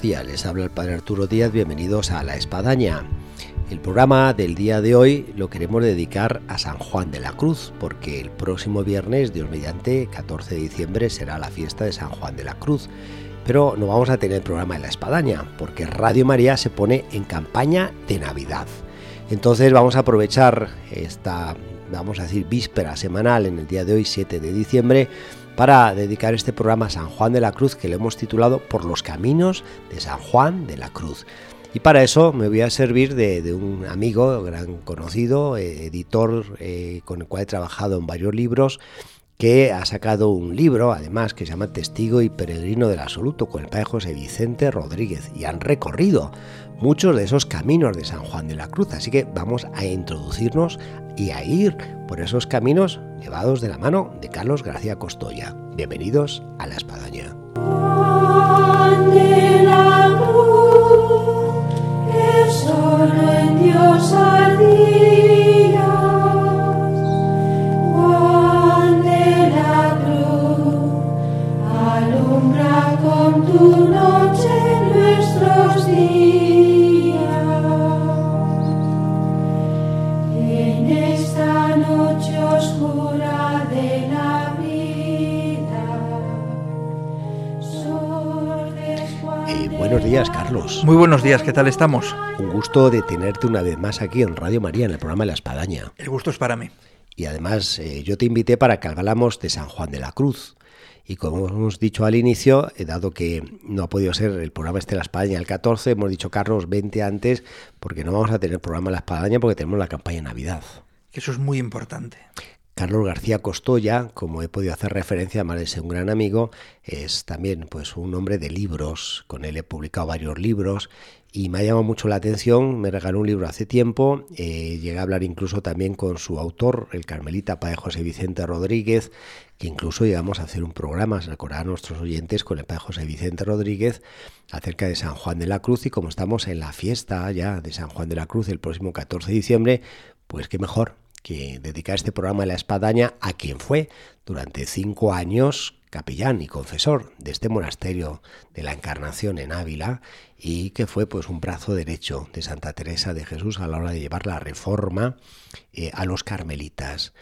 Días, les habla el Padre Arturo Díaz, bienvenidos a La Espadaña. El programa del día de hoy lo queremos dedicar a San Juan de la Cruz, porque el próximo viernes, Dios mediante, 14 de diciembre, será la fiesta de San Juan de la Cruz. Pero no vamos a tener programa en La Espadaña, porque Radio María se pone en campaña de Navidad. Entonces vamos a aprovechar esta, vamos a decir, víspera semanal en el día de hoy, 7 de diciembre, para dedicar este programa a San Juan de la Cruz que le hemos titulado Por los caminos de San Juan de la Cruz. Y para eso me voy a servir de, un amigo, gran conocido, eh, editor eh, con el cual he trabajado en varios libros, que ha sacado un libro, además, que se llama Testigo y Peregrino del Absoluto, con el padre José Vicente Rodríguez, y han recorrido muchos de esos caminos de San Juan de la Cruz. Así que vamos a introducirnos y a ir por esos caminos llevados de la mano de Carlos García Costoya. Bienvenidos a La Espadaña. Buenos días, ¿qué tal estamos? Un gusto de tenerte una vez más aquí en Radio María, en el programa La Espadaña. El gusto es para mí. Y además eh, yo te invité para que habláramos de San Juan de la Cruz. Y como hemos dicho al inicio, eh, dado que no ha podido ser el programa este de La Espadaña el 14, hemos dicho, Carlos, 20 antes, porque no vamos a tener programa La Espadaña porque tenemos la campaña de Navidad. Eso es muy importante. Carlos García Costoya, como he podido hacer referencia, además de un gran amigo, es también pues un hombre de libros. Con él he publicado varios libros y me ha llamado mucho la atención. Me regaló un libro hace tiempo. Eh, llegué a hablar incluso también con su autor, el carmelita padre José Vicente Rodríguez, que incluso llegamos a hacer un programa, recordar a nuestros oyentes, con el padre José Vicente Rodríguez acerca de San Juan de la Cruz. Y como estamos en la fiesta ya de San Juan de la Cruz el próximo 14 de diciembre, pues qué mejor que dedicar este programa la espadaña a quien fue durante cinco años capellán y confesor de este monasterio de la Encarnación en Ávila y que fue pues un brazo derecho de Santa Teresa de Jesús a la hora de llevar la reforma eh, a los carmelitas.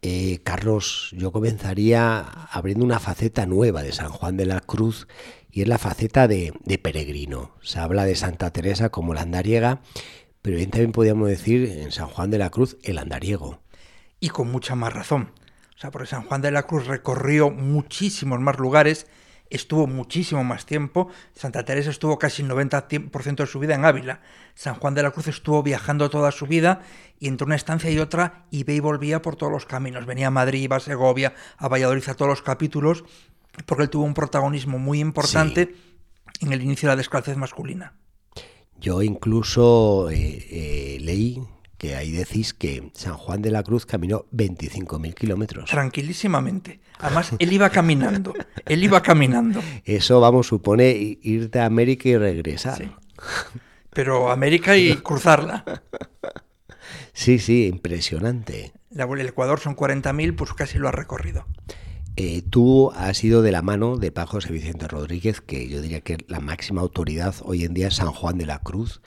Eh, Carlos, yo comenzaría abriendo una faceta nueva de San Juan de la Cruz y es la faceta de, de peregrino. Se habla de Santa Teresa como la andariega, pero bien también podríamos decir en San Juan de la Cruz el andariego. Y con mucha más razón. O sea, porque San Juan de la Cruz recorrió muchísimos más lugares, estuvo muchísimo más tiempo. Santa Teresa estuvo casi el 90% de su vida en Ávila. San Juan de la Cruz estuvo viajando toda su vida y entre una estancia y otra iba y volvía por todos los caminos. Venía a Madrid, iba a Segovia, a Valladolid, a todos los capítulos, porque él tuvo un protagonismo muy importante sí. en el inicio de la descalcez masculina. Yo incluso eh, eh, leí que ahí decís que San Juan de la Cruz caminó 25.000 kilómetros. Tranquilísimamente. Además, él iba caminando. él iba caminando. Eso, vamos, supone irte a América y regresar. Sí. Pero América y cruzarla. Sí, sí, impresionante. El Ecuador son 40.000, pues casi lo ha recorrido. Eh, tú has ido de la mano de Paco José Vicente Rodríguez, que yo diría que la máxima autoridad hoy en día es San Juan de la Cruz,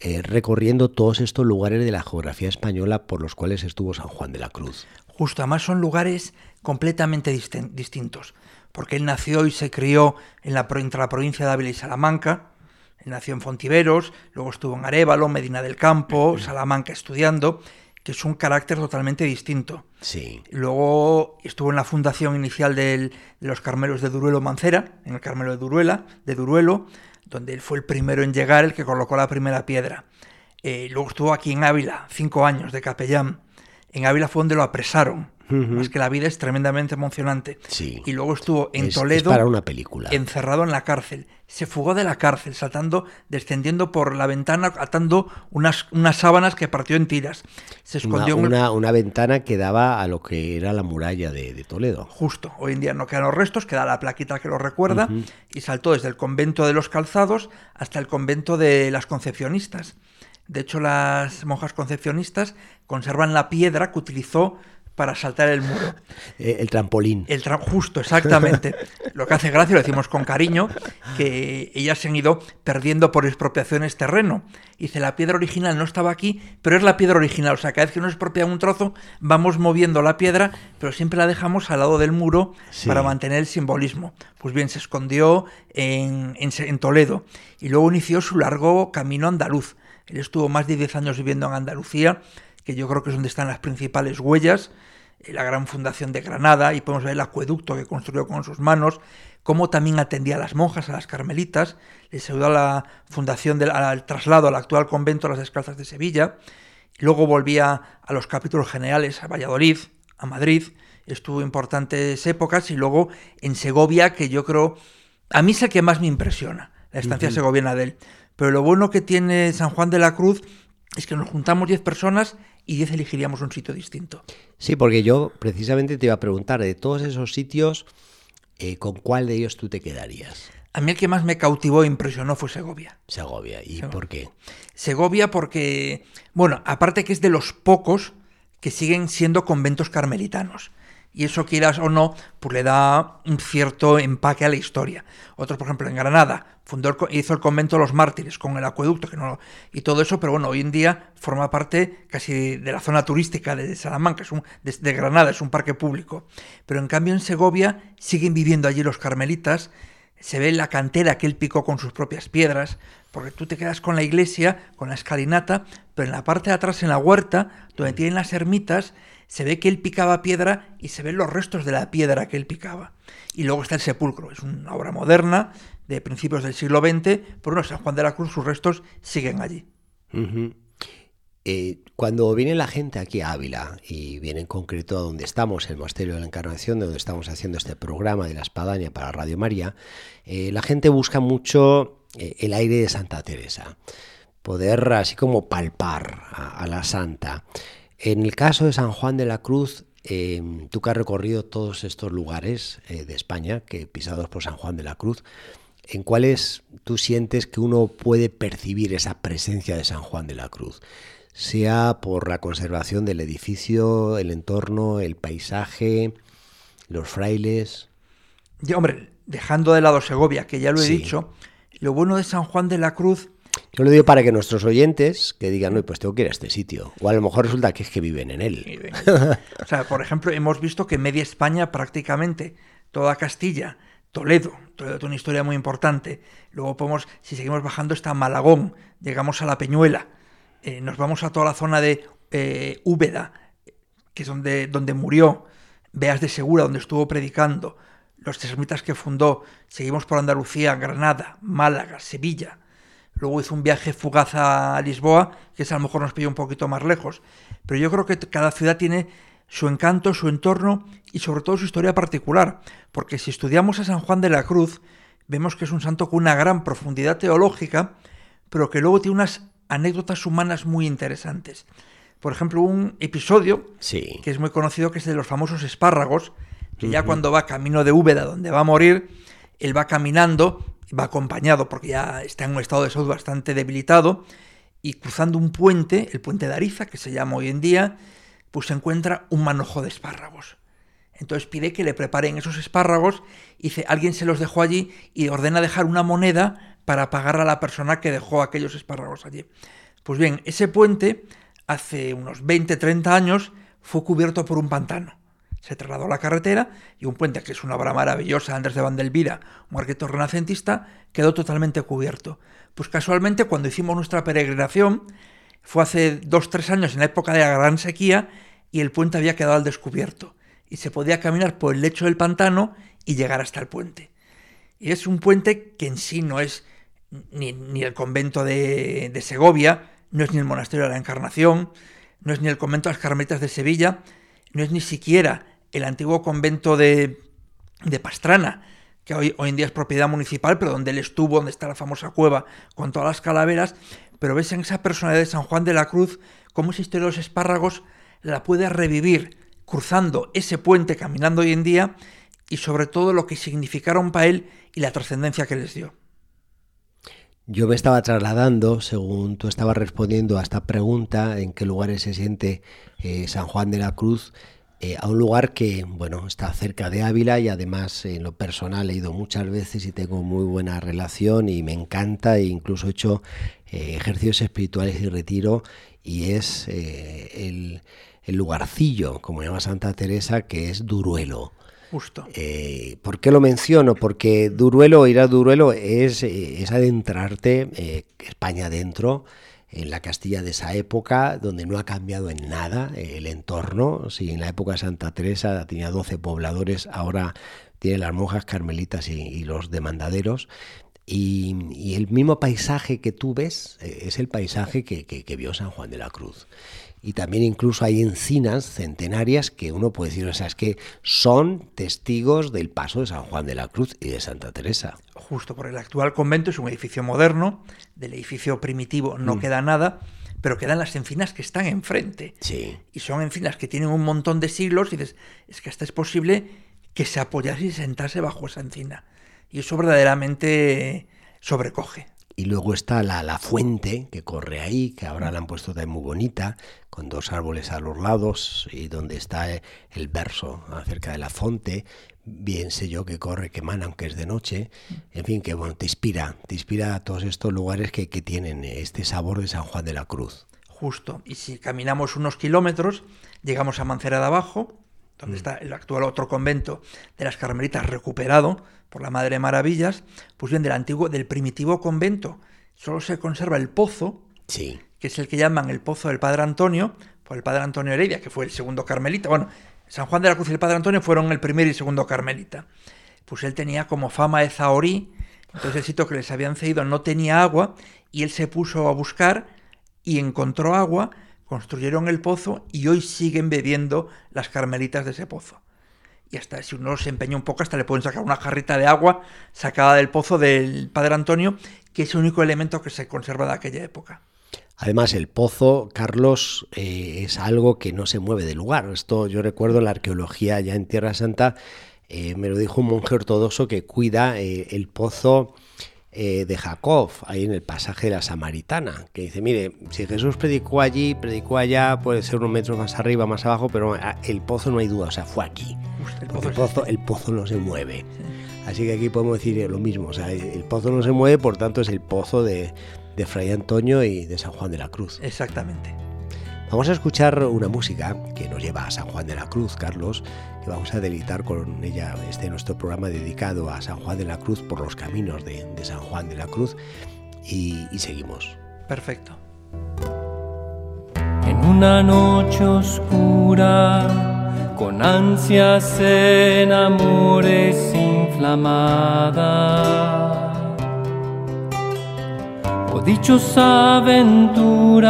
eh, recorriendo todos estos lugares de la geografía española por los cuales estuvo San Juan de la Cruz. Justo, además son lugares completamente dist distintos, porque él nació y se crió en la, entre la provincia de Ávila y Salamanca, él nació en Fontiveros, luego estuvo en Arevalo, Medina del Campo, Salamanca estudiando, que es un carácter totalmente distinto. Sí. Luego estuvo en la fundación inicial del, de los Carmelos de Duruelo Mancera, en el Carmelo de Duruela, de Duruelo, donde él fue el primero en llegar, el que colocó la primera piedra. Eh, luego estuvo aquí en Ávila, cinco años de capellán. En Ávila fue donde lo apresaron Es que la vida es tremendamente emocionante. Sí. Y luego estuvo en Es- es Toledo para una película. encerrado en la cárcel. Se fugó de la cárcel, saltando, descendiendo por la ventana, atando unas, unas sábanas que partió en tiras. Se Una, escondió en el- una- una ventana que daba a lo que era la muralla de, de Toledo. Justo, hoy en día no quedan los restos, queda la plaquita que lo recuerda, y saltó desde el convento de los calzados hasta el convento de las concepcionistas. De hecho, las monjas concepcionistas conservan la piedra que utilizó para saltar el muro. Eh, el trampolín. El tra- justo, exactamente. Lo que hace gracia, lo decimos con cariño, que ellas se han ido perdiendo por expropiaciones terreno. Dice, la piedra original no estaba aquí, pero es la piedra original. O sea, cada vez que nos expropian un trozo, vamos moviendo la piedra, pero siempre la dejamos al lado del muro Sí. para mantener el simbolismo. Pues bien, se escondió en, en Toledo y luego inició su largo camino andaluz. Él estuvo más de 10 años viviendo en Andalucía, que yo creo que es donde están las principales huellas eh, la gran fundación de Granada y podemos ver el acueducto que construyó con sus manos, cómo también atendía a las monjas, a las carmelitas, les ayudó a la fundación del al traslado al actual convento de las Descalzas de Sevilla, y luego volvía a los capítulos generales a Valladolid, a Madrid, estuvo importantes épocas y luego en Segovia, que yo creo, a mí es el que más me impresiona, la estancia segoviana de él. Pero lo bueno que tiene San Juan de la Cruz es que nos juntamos 10 personas y 10 elegiríamos un sitio distinto. Sí, porque yo precisamente te iba a preguntar, de todos esos sitios, eh, ¿con cuál de ellos tú te quedarías? A mí el que más me cautivó e impresionó fue Segovia. Segovia. ¿Y Segovia. por qué? Segovia porque, bueno, aparte que es de los pocos que siguen siendo conventos carmelitanos. Y eso, quieras o no, pues le da un cierto empaque a la historia. Otros, por ejemplo, en Granada, fundó el hizo el convento de los mártires con el acueducto y todo eso, pero bueno, hoy en día forma parte casi de la zona turística de Salamanca, es un, de Granada, es un parque público. Pero en cambio en Segovia siguen viviendo allí los carmelitas, se ve la cantera que él picó con sus propias piedras, porque tú te quedas con la iglesia, con la escalinata, pero en la parte de atrás, en la huerta, donde tienen las ermitas, se ve que él picaba piedra y se ven los restos de la piedra que él picaba. Y luego está el sepulcro, es una obra moderna de principios del siglo XX, pero bueno, San Juan de la Cruz, sus restos siguen allí. Eh, cuando viene la gente aquí a Ávila y viene en concreto a donde estamos, el Monasterio de la Encarnación, de donde estamos haciendo este programa de la Espadaña para Radio María, eh, la gente busca mucho eh, el aire de Santa Teresa, poder así como palpar a la Santa. En el caso de San Juan de la Cruz, eh, tú que has recorrido todos estos lugares eh, de España, que pisados por San Juan de la Cruz, ¿en cuáles tú sientes que uno puede percibir esa presencia de San Juan de la Cruz? Sea por la conservación del edificio, el entorno, el paisaje, los frailes. Y hombre, dejando de lado Segovia, que ya lo he Sí. dicho, lo bueno de San Juan de la Cruz Yo lo digo para que nuestros oyentes que digan, no, pues tengo que ir a este sitio. O a lo mejor resulta que es que viven en él. O sea, por ejemplo, hemos visto que media España prácticamente, toda Castilla, Toledo, Toledo tiene una historia muy importante. Luego podemos, si seguimos bajando, está Malagón, llegamos a la Peñuela, eh, nos vamos a toda la zona de eh, Úbeda, que es donde, donde murió, Beas de Segura, donde estuvo predicando, los ermitas que fundó, seguimos por Andalucía, Granada, Málaga, Sevilla. Luego hizo un viaje fugaz a Lisboa, que es a lo mejor nos pilla un poquito más lejos. Pero yo creo que cada ciudad tiene su encanto, su entorno y sobre todo su historia particular. Porque si estudiamos a San Juan de la Cruz, vemos que es un santo con una gran profundidad teológica, pero que luego tiene unas anécdotas humanas muy interesantes. Por ejemplo, un episodio Sí. que es muy conocido, que es de los famosos espárragos, que ya cuando va camino de Úbeda, donde va a morir, él va caminando, va acompañado porque ya está en un estado de salud bastante debilitado, y cruzando un puente, el puente de Ariza, que se llama hoy en día, pues se encuentra un manojo de espárragos. Entonces pide que le preparen esos espárragos, y dice, alguien se los dejó allí y ordena dejar una moneda para pagar a la persona que dejó aquellos espárragos allí. Pues bien, ese puente, hace unos 20, 30 años, fue cubierto por un pantano. Se trasladó la carretera y un puente, que es una obra maravillosa, Andrés de Vandelvira, un arquitecto renacentista, quedó totalmente cubierto. Pues casualmente, cuando hicimos nuestra peregrinación, fue hace dos, tres años, en la época de la gran sequía, y el puente había quedado al descubierto. Y se podía caminar por el lecho del pantano y llegar hasta el puente. Y es un puente que en sí no es ni, ni el convento de, de Segovia, no es ni el monasterio de la Encarnación, no es ni el convento de las Carmelitas de Sevilla, no es ni siquiera el antiguo convento de, de Pastrana, que hoy, hoy en día es propiedad municipal, pero donde él estuvo, donde está la famosa cueva con todas las calaveras, pero ves en esa personalidad de San Juan de la Cruz cómo esa historia de los espárragos la puede revivir cruzando ese puente, caminando hoy en día, y sobre todo lo que significaron para él y la trascendencia que les dio. Yo me estaba trasladando, según tú estabas respondiendo a esta pregunta, en qué lugares se siente eh, San Juan de la Cruz, eh, a un lugar que, bueno, está cerca de Ávila y además en lo personal he ido muchas veces y tengo muy buena relación y me encanta e incluso he hecho eh, ejercicios espirituales y retiro y es el, el lugarcillo, como llama Santa Teresa, que es Duruelo. Justo. Eh, ¿Por qué lo menciono? Porque Duruelo, ir a Duruelo es, eh, es adentrarte eh, España adentro, en la Castilla de esa época, donde no ha cambiado en nada el entorno. Si en la época de Santa Teresa tenía 12 pobladores, ahora tiene las monjas carmelitas y, los demandaderos. Y, el mismo paisaje que tú ves eh, es el paisaje que vio San Juan de la Cruz y también incluso hay encinas centenarias que uno puede decir, o sea, es que son testigos del paso de San Juan de la Cruz y de Santa Teresa. Justo, porque el actual convento es un edificio moderno, del edificio primitivo no mm. queda nada, pero quedan las encinas que están enfrente. Sí. Y son encinas que tienen un montón de siglos y dices, es que hasta es posible que se apoyase y sentase bajo esa encina. Y eso verdaderamente sobrecoge. Y luego está la, la, fuente que corre ahí, que ahora la han puesto también muy bonita, con dos árboles a los lados y donde está el verso acerca de la fuente. Bien sé yo que corre, que emana, aunque es de noche. En fin, que bueno, te inspira, te inspira a todos estos lugares que, que tienen este sabor de San Juan de la Cruz. Justo. Y si caminamos unos kilómetros, llegamos a Mancera de Abajo, donde está el actual otro convento de las Carmelitas recuperado por la Madre Maravillas, pues bien, del antiguo, del primitivo convento, solo se conserva el pozo, sí. que es el que llaman el pozo del Padre Antonio, por el Padre Antonio Heredia, que fue el segundo carmelita. Bueno, San Juan de la Cruz y el Padre Antonio fueron el primer y segundo carmelita. Pues él tenía como fama de zahorí, entonces el sitio que les habían cedido no tenía agua, y él se puso a buscar y encontró agua, construyeron el pozo y hoy siguen bebiendo las carmelitas de ese pozo y hasta si uno se empeña un poco, hasta le pueden sacar una jarrita de agua sacada del pozo del Padre Antonio, que es el único elemento que se conserva de aquella época. Además, el pozo, Carlos, eh, es algo que no se mueve de lugar. Esto yo recuerdo la arqueología ya en Tierra Santa, eh, me lo dijo un monje ortodoxo que cuida eh, el pozo eh, de Jacob, ahí en el pasaje de la Samaritana, que dice, mire, si Jesús predicó allí, predicó allá, puede ser unos metros más arriba, más abajo, pero el pozo no hay duda, o sea, fue aquí. El pozo, el pozo, el pozo no se mueve. Así que aquí podemos decir lo mismo, o sea, el pozo no se mueve, por tanto es el pozo de, de Fray Antonio y de San Juan de la Cruz. Exactamente. Vamos a escuchar una música que nos lleva a San Juan de la Cruz, Carlos, que vamos a deleitar con ella este nuestro programa dedicado a San Juan de la Cruz por los caminos de, de San Juan de la Cruz y, y seguimos. Perfecto. En una noche oscura, con ansias en amores inflamada, o dichosa aventura,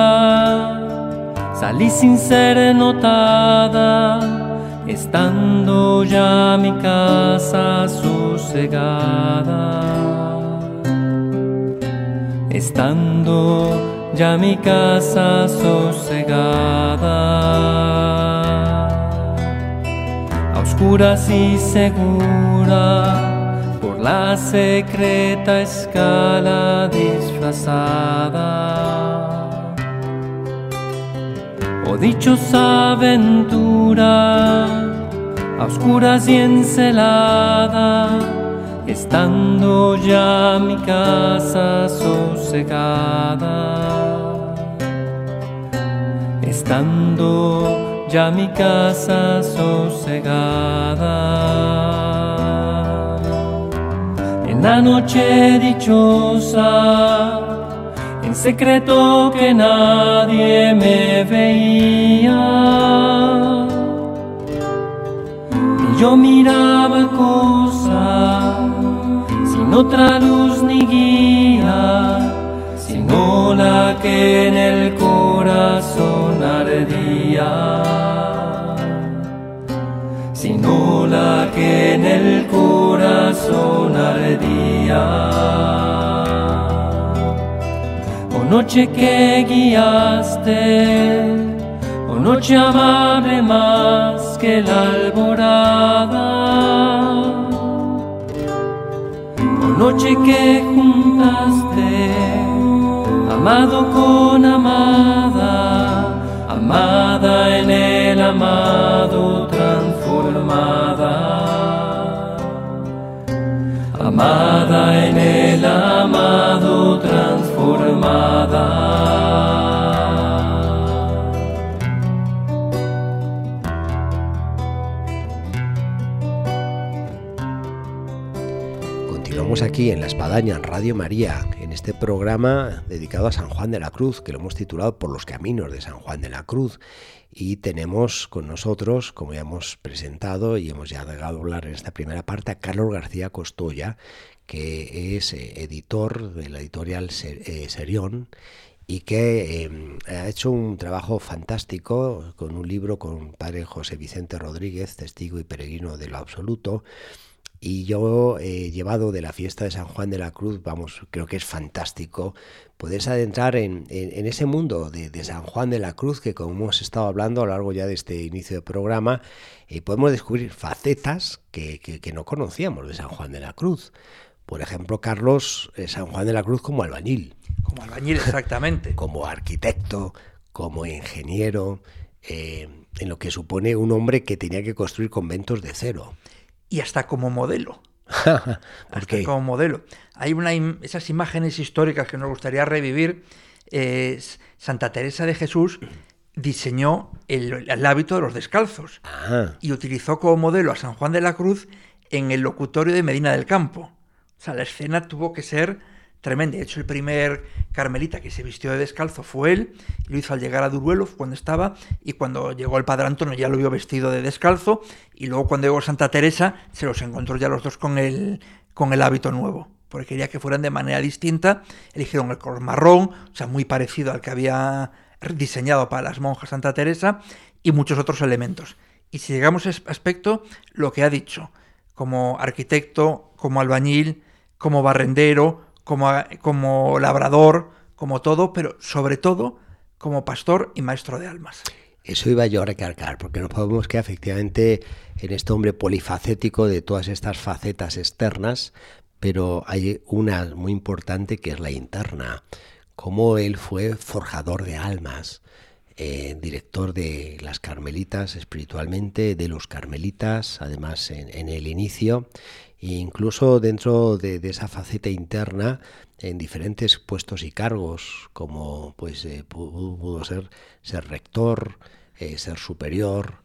salí sin ser notada estando ya mi casa sosegada, estando ya mi casa sosegada, a oscuras y segura por la secreta escala disfrazada. Oh dichosa aventura, a oscuras y encelada, estando ya mi casa sosegada, estando ya mi casa sosegada. En la noche dichosa, secreto que nadie me veía. Y yo miraba cosas sin otra luz ni guía, sino la que en el corazón ardía. Sino la que en el corazón ardía. Noche que guiaste, oh noche amable más que la alborada. Oh noche que juntaste, amado con amada, amada en el amado transformada, en el amado transformada. Continuamos aquí en La Espadaña, en Radio María, en este programa dedicado a San Juan de la Cruz, que lo hemos titulado Por los Caminos de San Juan de la Cruz. Y tenemos con nosotros, como ya hemos presentado y hemos ya llegado a hablar en esta primera parte, a Carlos García Costoya, que es eh, editor de la editorial eh, Serión y que eh, ha hecho un trabajo fantástico con un libro con padre José Vicente Rodríguez, testigo y peregrino de lo absoluto, y yo he llevado de la fiesta de San Juan de la Cruz, vamos, creo que es fantástico poder adentrar en, en- en ese mundo de, de San Juan de la Cruz que como hemos estado hablando a lo largo ya de este inicio de programa, eh, podemos descubrir facetas que, que- que no conocíamos de San Juan de la Cruz. Por ejemplo, Carlos, eh, San Juan de la Cruz como albañil, Como albañil, exactamente. como arquitecto, como ingeniero, eh, en lo que supone un hombre que tenía que construir conventos de cero. Y hasta como modelo. ¿Por hasta qué? como modelo. Hay una, esas imágenes históricas que nos gustaría revivir. eh, Santa Teresa de Jesús diseñó el, el hábito de los descalzos Ah, y utilizó como modelo a San Juan de la Cruz en el locutorio de Medina del Campo. O sea, la escena tuvo que ser tremenda. De hecho, el primer carmelita que se vistió de descalzo fue él. Lo hizo al llegar a Duruelo cuando estaba y cuando llegó el Padre Antonio ya lo vio vestido de descalzo y luego cuando llegó Santa Teresa se los encontró ya los dos con el, con el hábito nuevo. Porque quería que fueran de manera distinta. Eligieron el color marrón, o sea, muy parecido al que había diseñado para las monjas Santa Teresa y muchos otros elementos. Y si llegamos a ese aspecto, lo que ha dicho, como arquitecto, como albañil, como barrendero, como, como labrador, como todo, pero sobre todo como pastor y maestro de almas. eso iba yo a recalcar, porque no podemos que efectivamente en este hombre polifacético de todas estas facetas externas, pero hay una muy importante que es la interna, cómo él fue forjador de almas, eh, director de las carmelitas espiritualmente, de los carmelitas, además en, el inicio, e incluso dentro de, esa faceta interna, en diferentes puestos y cargos, como pues eh, pudo, ser ser rector, eh, ser superior,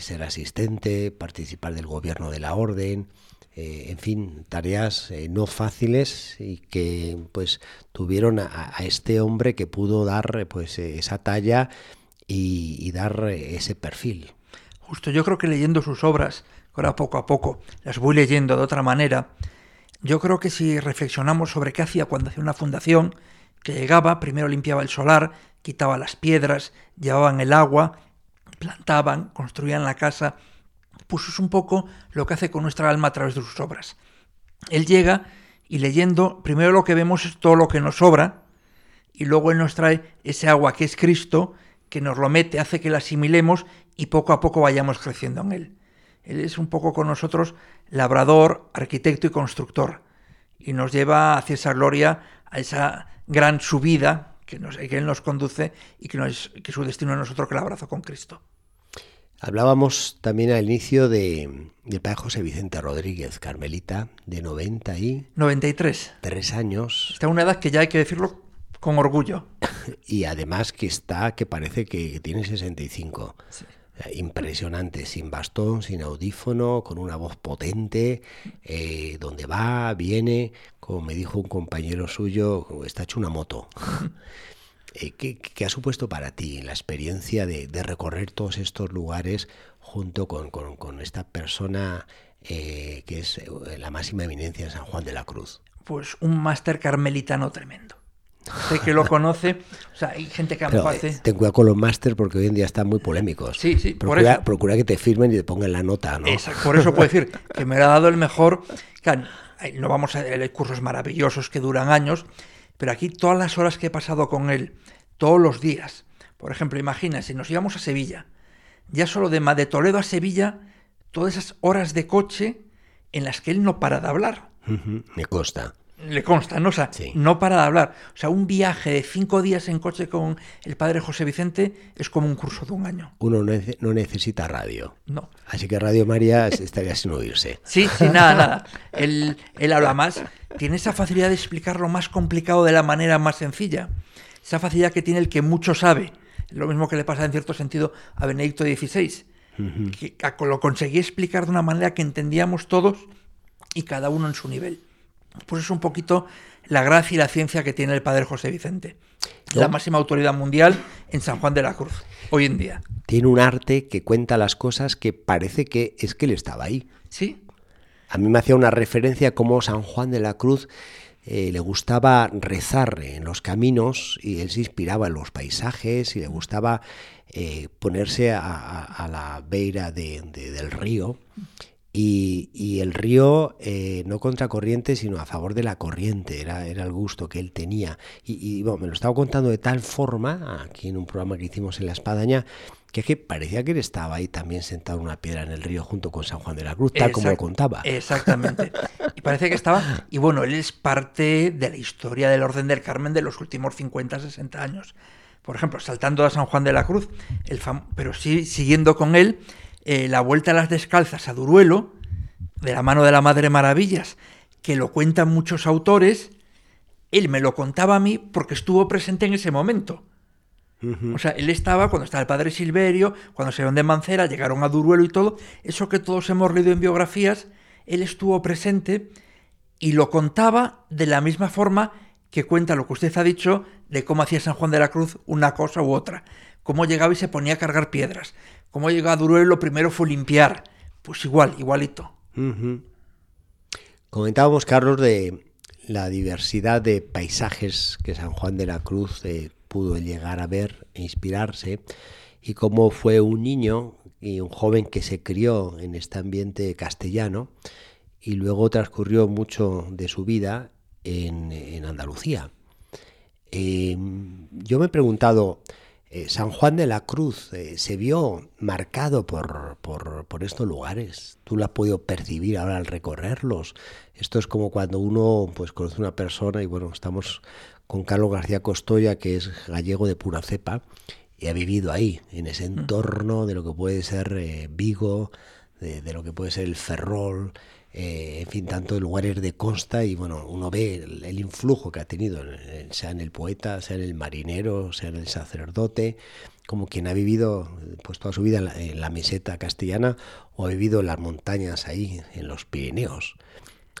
ser asistente, participar del gobierno de la orden, eh, en fin, tareas eh, no fáciles y que pues tuvieron a, este hombre que pudo dar eh, pues esa talla y, y dar ese perfil. Justo yo creo que leyendo sus obras, ahora poco a poco las voy leyendo de otra manera, yo creo que si reflexionamos sobre qué hacía cuando hacía una fundación, que llegaba, primero limpiaba el solar, quitaba las piedras, llevaban el agua, plantaban, construían la casa, pues es un poco lo que hace con nuestra alma a través de sus obras. Él llega y leyendo, primero lo que vemos es todo lo que nos sobra, y luego Él nos trae ese agua que es Cristo, que nos lo mete, hace que la asimilemos y poco a poco vayamos creciendo en Él. Él es un poco con nosotros labrador, arquitecto y constructor, y nos lleva hacia esa gloria, a esa gran subida que, que Él nos conduce y que su destino es nosotros que el abrazo con Cristo. Hablábamos también al inicio de, del padre José Vicente Rodríguez, carmelita, de 93 93. años, Está una edad que ya hay que decirlo con orgullo. y además que está, que parece que tiene 65. Sí. Eh, Impresionante, sin bastón, sin audífono, con una voz potente, eh, donde va, viene, como me dijo un compañero suyo, está hecho una moto. Eh, ¿qué, qué ha supuesto para ti la experiencia de, de recorrer todos estos lugares junto con, con- con esta persona eh, que es eh, la máxima eminencia en San Juan de la Cruz? Pues un máster carmelitano tremendo. Usted que lo conoce, o sea, hay gente que Pero, hace... ten cuidado con los máster porque hoy en día están muy polémicos. Sí, sí, procura, eso. procura que te firmen y te pongan la nota, ¿no? Exacto, por eso puedo decir que me lo ha dado el mejor. Claro, no vamos a hay cursos maravillosos que duran años, pero aquí todas las horas que he pasado con él, todos los días. Por ejemplo, imagina, si nos íbamos a Sevilla, ya solo de, de Toledo a Sevilla, todas esas horas de coche en las que él no para de hablar. Ujú, Me consta. Le consta, ¿no? O sea, Sí. no para de hablar. O sea, un viaje de cinco días en coche con el padre José Vicente es como un curso de un año. Uno no, nece- no necesita radio. No. Así que Radio María estaría sin oírse. Sí, sí, nada, nada. Él, él habla más. Tiene esa facilidad de explicar lo más complicado de la manera más sencilla. Esa facilidad que tiene el que mucho sabe. Lo mismo que le pasa en cierto sentido a Benedicto XVI. Que lo conseguía explicar de una manera que entendíamos todos y cada uno en su nivel. Pues es un poquito la gracia y la ciencia que tiene el padre José Vicente. La máxima autoridad mundial en San Juan de la Cruz, hoy en día. Tiene un arte que cuenta las cosas que parece que es que él estaba ahí. ¿Sí? A mí me hacía una referencia como San Juan de la Cruz eh, le gustaba rezar en los caminos y él se inspiraba en los paisajes y le gustaba eh, ponerse a, la beira de- de- del río y, y el río eh, no contra corriente sino a favor de la corriente, era, era el gusto que él tenía. Y, y, bueno, me lo estaba contando de tal forma, aquí en un programa que hicimos en La Espadaña, que es que parecía que él estaba ahí también sentado en una piedra en el río junto con San Juan de la Cruz, tal como lo contaba. Exactamente. Y parece que estaba. Y bueno, él es parte de la historia del Orden del Carmen de los últimos 50, 60 años. Por ejemplo, saltando a San Juan de la Cruz, el fam- pero sí siguiendo con él, eh, la vuelta a las descalzas a Duruelo, de la mano de la Madre Maravillas, que lo cuentan muchos autores, él me lo contaba a mí porque estuvo presente en ese momento. O sea, él estaba cuando estaba el padre Silverio, cuando se de Mancera, llegaron a Duruelo y todo. Eso que todos hemos leído en biografías, él estuvo presente y lo contaba de la misma forma que cuenta lo que usted ha dicho de cómo hacía San Juan de la Cruz una cosa u otra. Cómo llegaba y se ponía a cargar piedras. Cómo llegaba a Duruelo, lo primero fue limpiar. Pues igual, igualito. Comentábamos, Carlos, de la diversidad de paisajes que San Juan de la Cruz eh, pudo llegar a ver e inspirarse y cómo fue un niño y un joven que se crió en este ambiente castellano y luego transcurrió mucho de su vida en, en Andalucía. Eh, yo me he preguntado, eh, San Juan de la Cruz eh, se vio marcado por, por, por estos lugares. ¿Tú lo has podido percibir ahora al recorrerlos? Esto es como cuando uno pues, conoce una persona y bueno, estamos con Carlos García Costoya, que es gallego de pura cepa, y ha vivido ahí, en ese entorno de lo que puede ser eh, Vigo, de, de lo que puede ser el Ferrol, eh, en fin, tantos lugares de costa y bueno, uno ve el, el influjo que ha tenido, en- en- sea en el poeta, sea en el marinero, sea en el sacerdote, como quien ha vivido pues toda su vida en la, en la meseta castellana o ha vivido en las montañas ahí, en los Pirineos.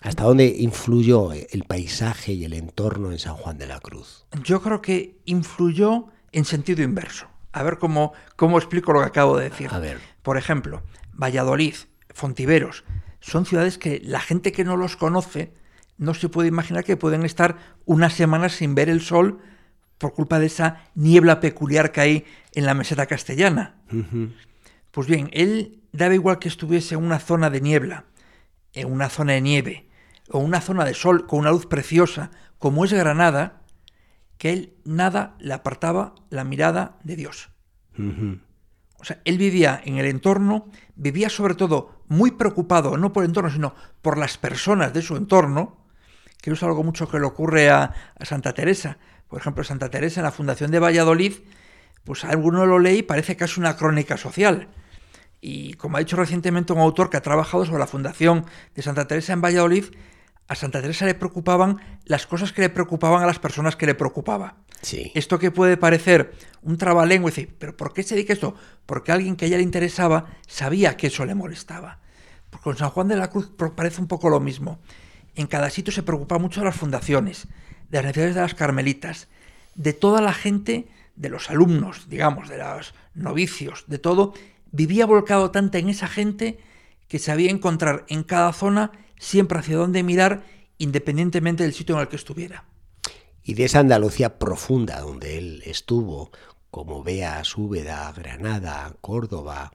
¿Hasta dónde influyó el paisaje y el entorno en San Juan de la Cruz? Yo creo que influyó en sentido inverso. A ver cómo, cómo explico lo que acabo de decir. A ver. Por ejemplo, Valladolid, Fontiveros, son ciudades que la gente que no los conoce no se puede imaginar que pueden estar unas semanas sin ver el sol por culpa de esa niebla peculiar que hay en la meseta castellana. Pues bien, él daba igual que estuviese en una zona de niebla, en una zona de nieve, o una zona de sol con una luz preciosa, como es Granada, que él nada le apartaba la mirada de Dios. O sea, él vivía en el entorno, vivía sobre todo muy preocupado, no por el entorno, sino por las personas de su entorno, que es algo mucho que le ocurre a, a Santa Teresa. Por ejemplo, Santa Teresa en la Fundación de Valladolid, pues alguno lo lee y parece que es una crónica social. Y como ha dicho recientemente un autor que ha trabajado sobre la fundación de Santa Teresa en Valladolid, a Santa Teresa le preocupaban las cosas que le preocupaban a las personas que le preocupaba. Sí. Esto que puede parecer un trabalengua, decir, ¿pero por qué se dedica esto? Porque alguien que a ella le interesaba sabía que eso le molestaba. Porque con San Juan de la Cruz parece un poco lo mismo. En cada sitio se preocupa mucho de las fundaciones, de las necesidades de las carmelitas, de toda la gente, de los alumnos, digamos, de los novicios, de todo. Vivía volcado tanto en esa gente que sabía encontrar en cada zona siempre hacia dónde mirar, independientemente del sitio en el que estuviera. Y de esa Andalucía profunda donde él estuvo, como Beas, Úbeda, Granada, Córdoba,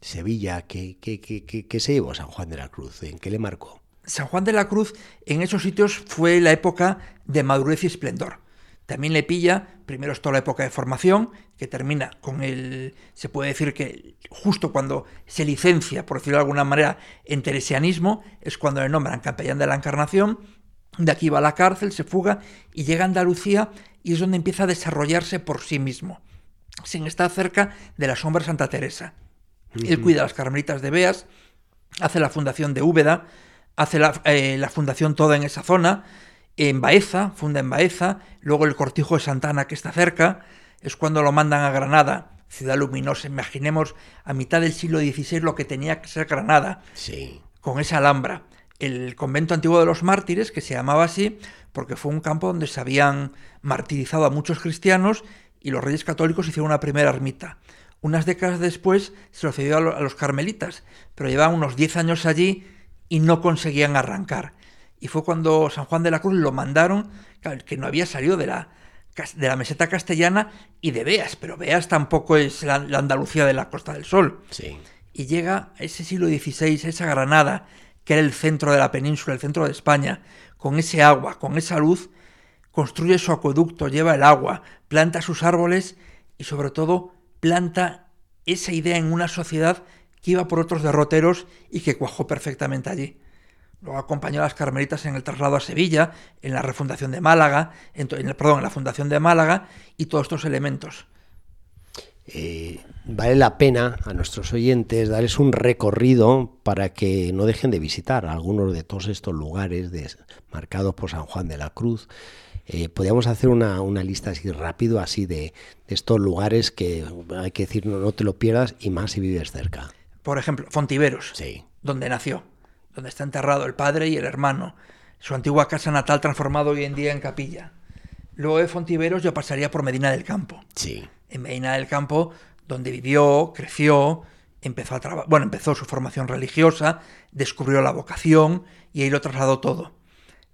Sevilla, ¿qué, qué, qué, qué, qué se llevó San Juan de la Cruz? ¿En qué le marcó? San Juan de la Cruz en esos sitios fue la época de madurez y esplendor. También le pilla, primero es toda la época de formación, que termina con el, se puede decir que justo cuando se licencia, por decirlo de alguna manera, en teresianismo, es cuando le nombran capellán de la Encarnación, de aquí va a la cárcel, se fuga y llega a Andalucía y es donde empieza a desarrollarse por sí mismo, sin estar cerca de la sombra Santa Teresa. Él cuida a las carmelitas de Beas, hace la fundación de Úbeda, hace la, eh, la fundación toda en esa zona, en Baeza, funda en Baeza, luego el cortijo de Santana que está cerca, es cuando lo mandan a Granada, ciudad luminosa. Imaginemos a mitad del siglo XVI lo que tenía que ser Granada, Sí. con esa alhambra. El convento antiguo de los mártires, que se llamaba así, porque fue un campo donde se habían martirizado a muchos cristianos y los reyes católicos hicieron una primera ermita. Unas décadas después se lo cedió a lo- a los carmelitas, pero llevaban unos 10 años allí y no conseguían arrancar. Y fue cuando San Juan de la Cruz lo mandaron, que no había salido de la, de la meseta castellana y de Beas, pero Beas tampoco es la, la Andalucía de la Costa del Sol Sí. y llega a ese siglo XVI, a esa Granada, que era el centro de la península, el centro de España, con ese agua, con esa luz, construye su acueducto, lleva el agua, planta sus árboles y sobre todo planta esa idea en una sociedad que iba por otros derroteros y que cuajó perfectamente allí. Luego acompañó a las carmelitas en el traslado a Sevilla, en la refundación de Málaga, en, perdón, en la fundación de Málaga y todos estos elementos. Eh, vale la pena a nuestros oyentes darles un recorrido para que no dejen de visitar algunos de todos estos lugares de- marcados por San Juan de la Cruz. Eh, podríamos hacer una, una lista así rápido, así de, de estos lugares que hay que decir no, no te lo pierdas y más si vives cerca. Por ejemplo, Fontiveros. Sí, donde nació, donde está enterrado el padre y el hermano, su antigua casa natal transformado hoy en día en capilla. Luego de Fontiveros yo pasaría por Medina del Campo. sí, En Medina del Campo, donde vivió, creció, empezó a traba- bueno, empezó su formación religiosa, descubrió la vocación y ahí lo trasladó todo.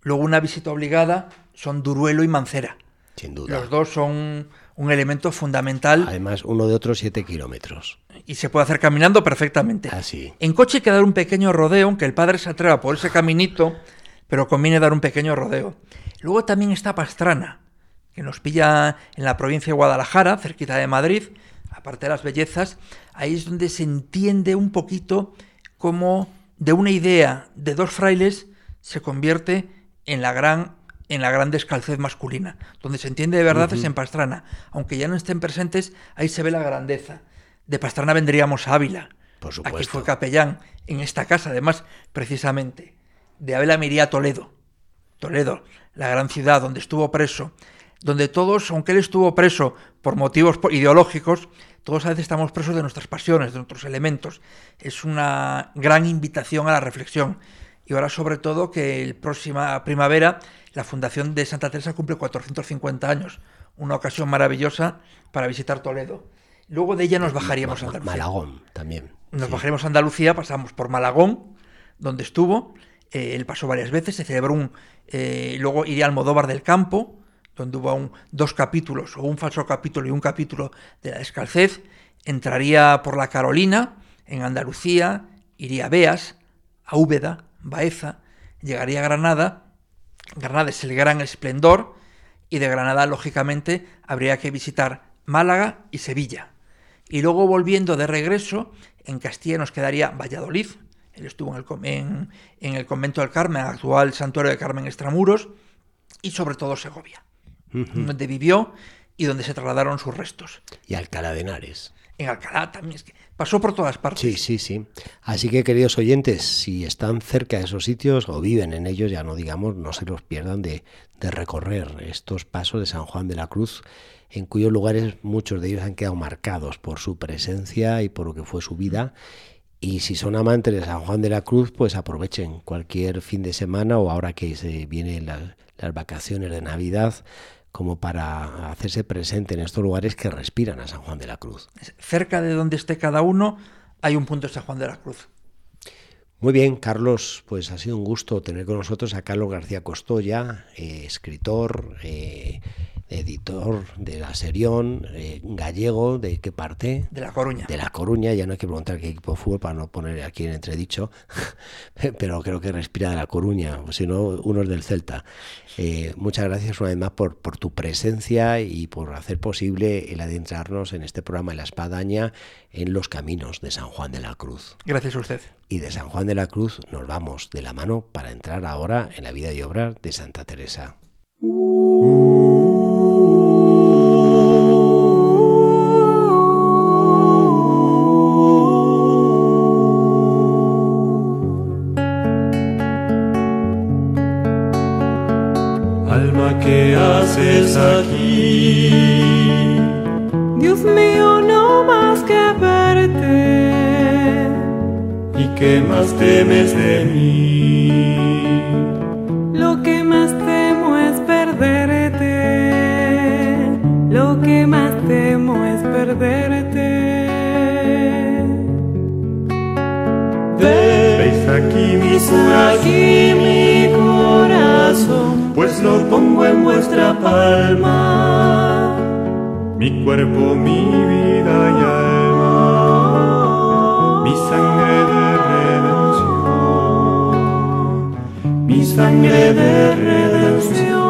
Luego una visita obligada son Duruelo y Mancera. sin duda. Los dos son un elemento fundamental Además, uno de otros siete kilómetros. y se puede hacer caminando perfectamente. Así. En coche hay que dar un pequeño rodeo, aunque el padre se atreva por ese caminito, pero conviene dar un pequeño rodeo. Luego también está Pastrana, que nos pilla en la provincia de Guadalajara, cerquita de Madrid, aparte de las bellezas, ahí es donde se entiende un poquito cómo de una idea de dos frailes se convierte en la gran en la gran descalcez masculina. Donde se entiende de verdad es en Pastrana. Aunque ya no estén presentes, ahí se ve la grandeza. De Pastrana vendríamos a Ávila. Por Aquí supuesto. fue capellán, en esta casa, además, precisamente. De Ávila me iría a Toledo. Toledo, la gran ciudad donde estuvo preso, donde todos, aunque él estuvo preso por motivos ideológicos, todos a veces estamos presos de nuestras pasiones, de nuestros elementos. Es una gran invitación a la reflexión. Y ahora, sobre todo, que el próxima primavera la Fundación de Santa Teresa cumple 450 años. Una ocasión maravillosa para visitar Toledo. Luego de ella nos bajaríamos a Andalucía. Malagón también. Nos Sí. bajaremos a Andalucía, pasamos por Malagón, donde estuvo. eh, él pasó varias veces, se celebró un. eh, luego iría al Modóvar del Campo, donde hubo un- dos capítulos, o un falso capítulo y un capítulo de la descalcez. Entraría por la Carolina, en Andalucía, iría a Beas, a Úbeda, Baeza, llegaría a Granada. Granada es el gran esplendor, y de Granada, lógicamente, habría que visitar Málaga y Sevilla. Y luego volviendo de regreso, en Castilla nos quedaría Valladolid. Él estuvo en el, en- en el convento del Carmen, actual santuario de Carmen Extramuros, y sobre todo Segovia, donde vivió y donde se trasladaron sus restos. Y Alcalá de Henares. En Alcalá también, es que pasó por todas partes. Sí, sí, sí. Así que, queridos oyentes, si están cerca de esos sitios o viven en ellos, ya no digamos, no se los pierdan de, de recorrer estos pasos de San Juan de la Cruz, en cuyos lugares muchos de ellos han quedado marcados por su presencia y por lo que fue su vida. Y si son amantes de San Juan de la Cruz, pues aprovechen cualquier fin de semana o ahora que se vienen las, las vacaciones de Navidad, como para hacerse presente en estos lugares que respiran a San Juan de la Cruz. Cerca de donde esté cada uno hay un punto de San Juan de la Cruz. Muy bien, Carlos, pues ha sido un gusto tener con nosotros a Carlos García Costoya, eh, escritor, eh, editor de La Serión, eh, gallego, ¿de qué parte? De La Coruña. De La Coruña, ya no hay que preguntar qué equipo fútbol para no poner aquí en entredicho, pero creo que respira de La Coruña, o si no, uno es del Celta. Eh, muchas gracias una vez más por, por tu presencia y por hacer posible el adentrarnos en este programa de La Espadaña en los caminos de San Juan de la Cruz. Gracias a usted. Y de San Juan de la Cruz nos vamos de la mano para entrar ahora en la vida y obra de Santa Teresa. Haces aquí? Dios mío, no más que verte. ¿Y qué más temes de mí? Lo que más temo es perderte. Lo que más temo es perderte. ¿Veis aquí mi Aquí mi corazón, Pues lo pongo en vuestra palma, mi cuerpo, mi vida y alma, mi sangre de redención, mi sangre de redención.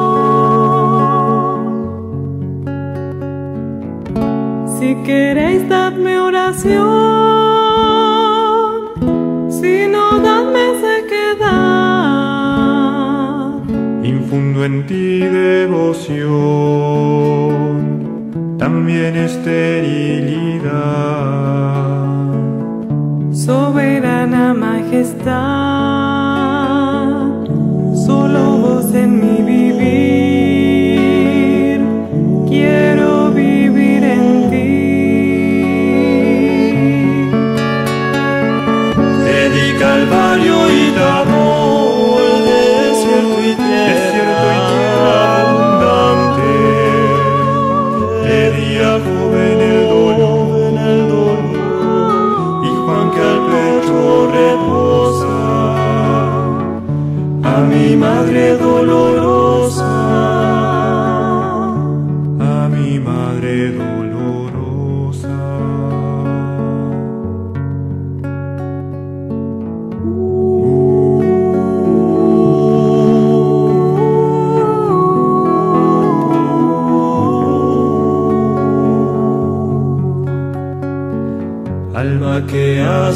Si queréis, dadme oración. Si no, dadme Infundo en ti devoción, también esterilidad. Soberana majestad,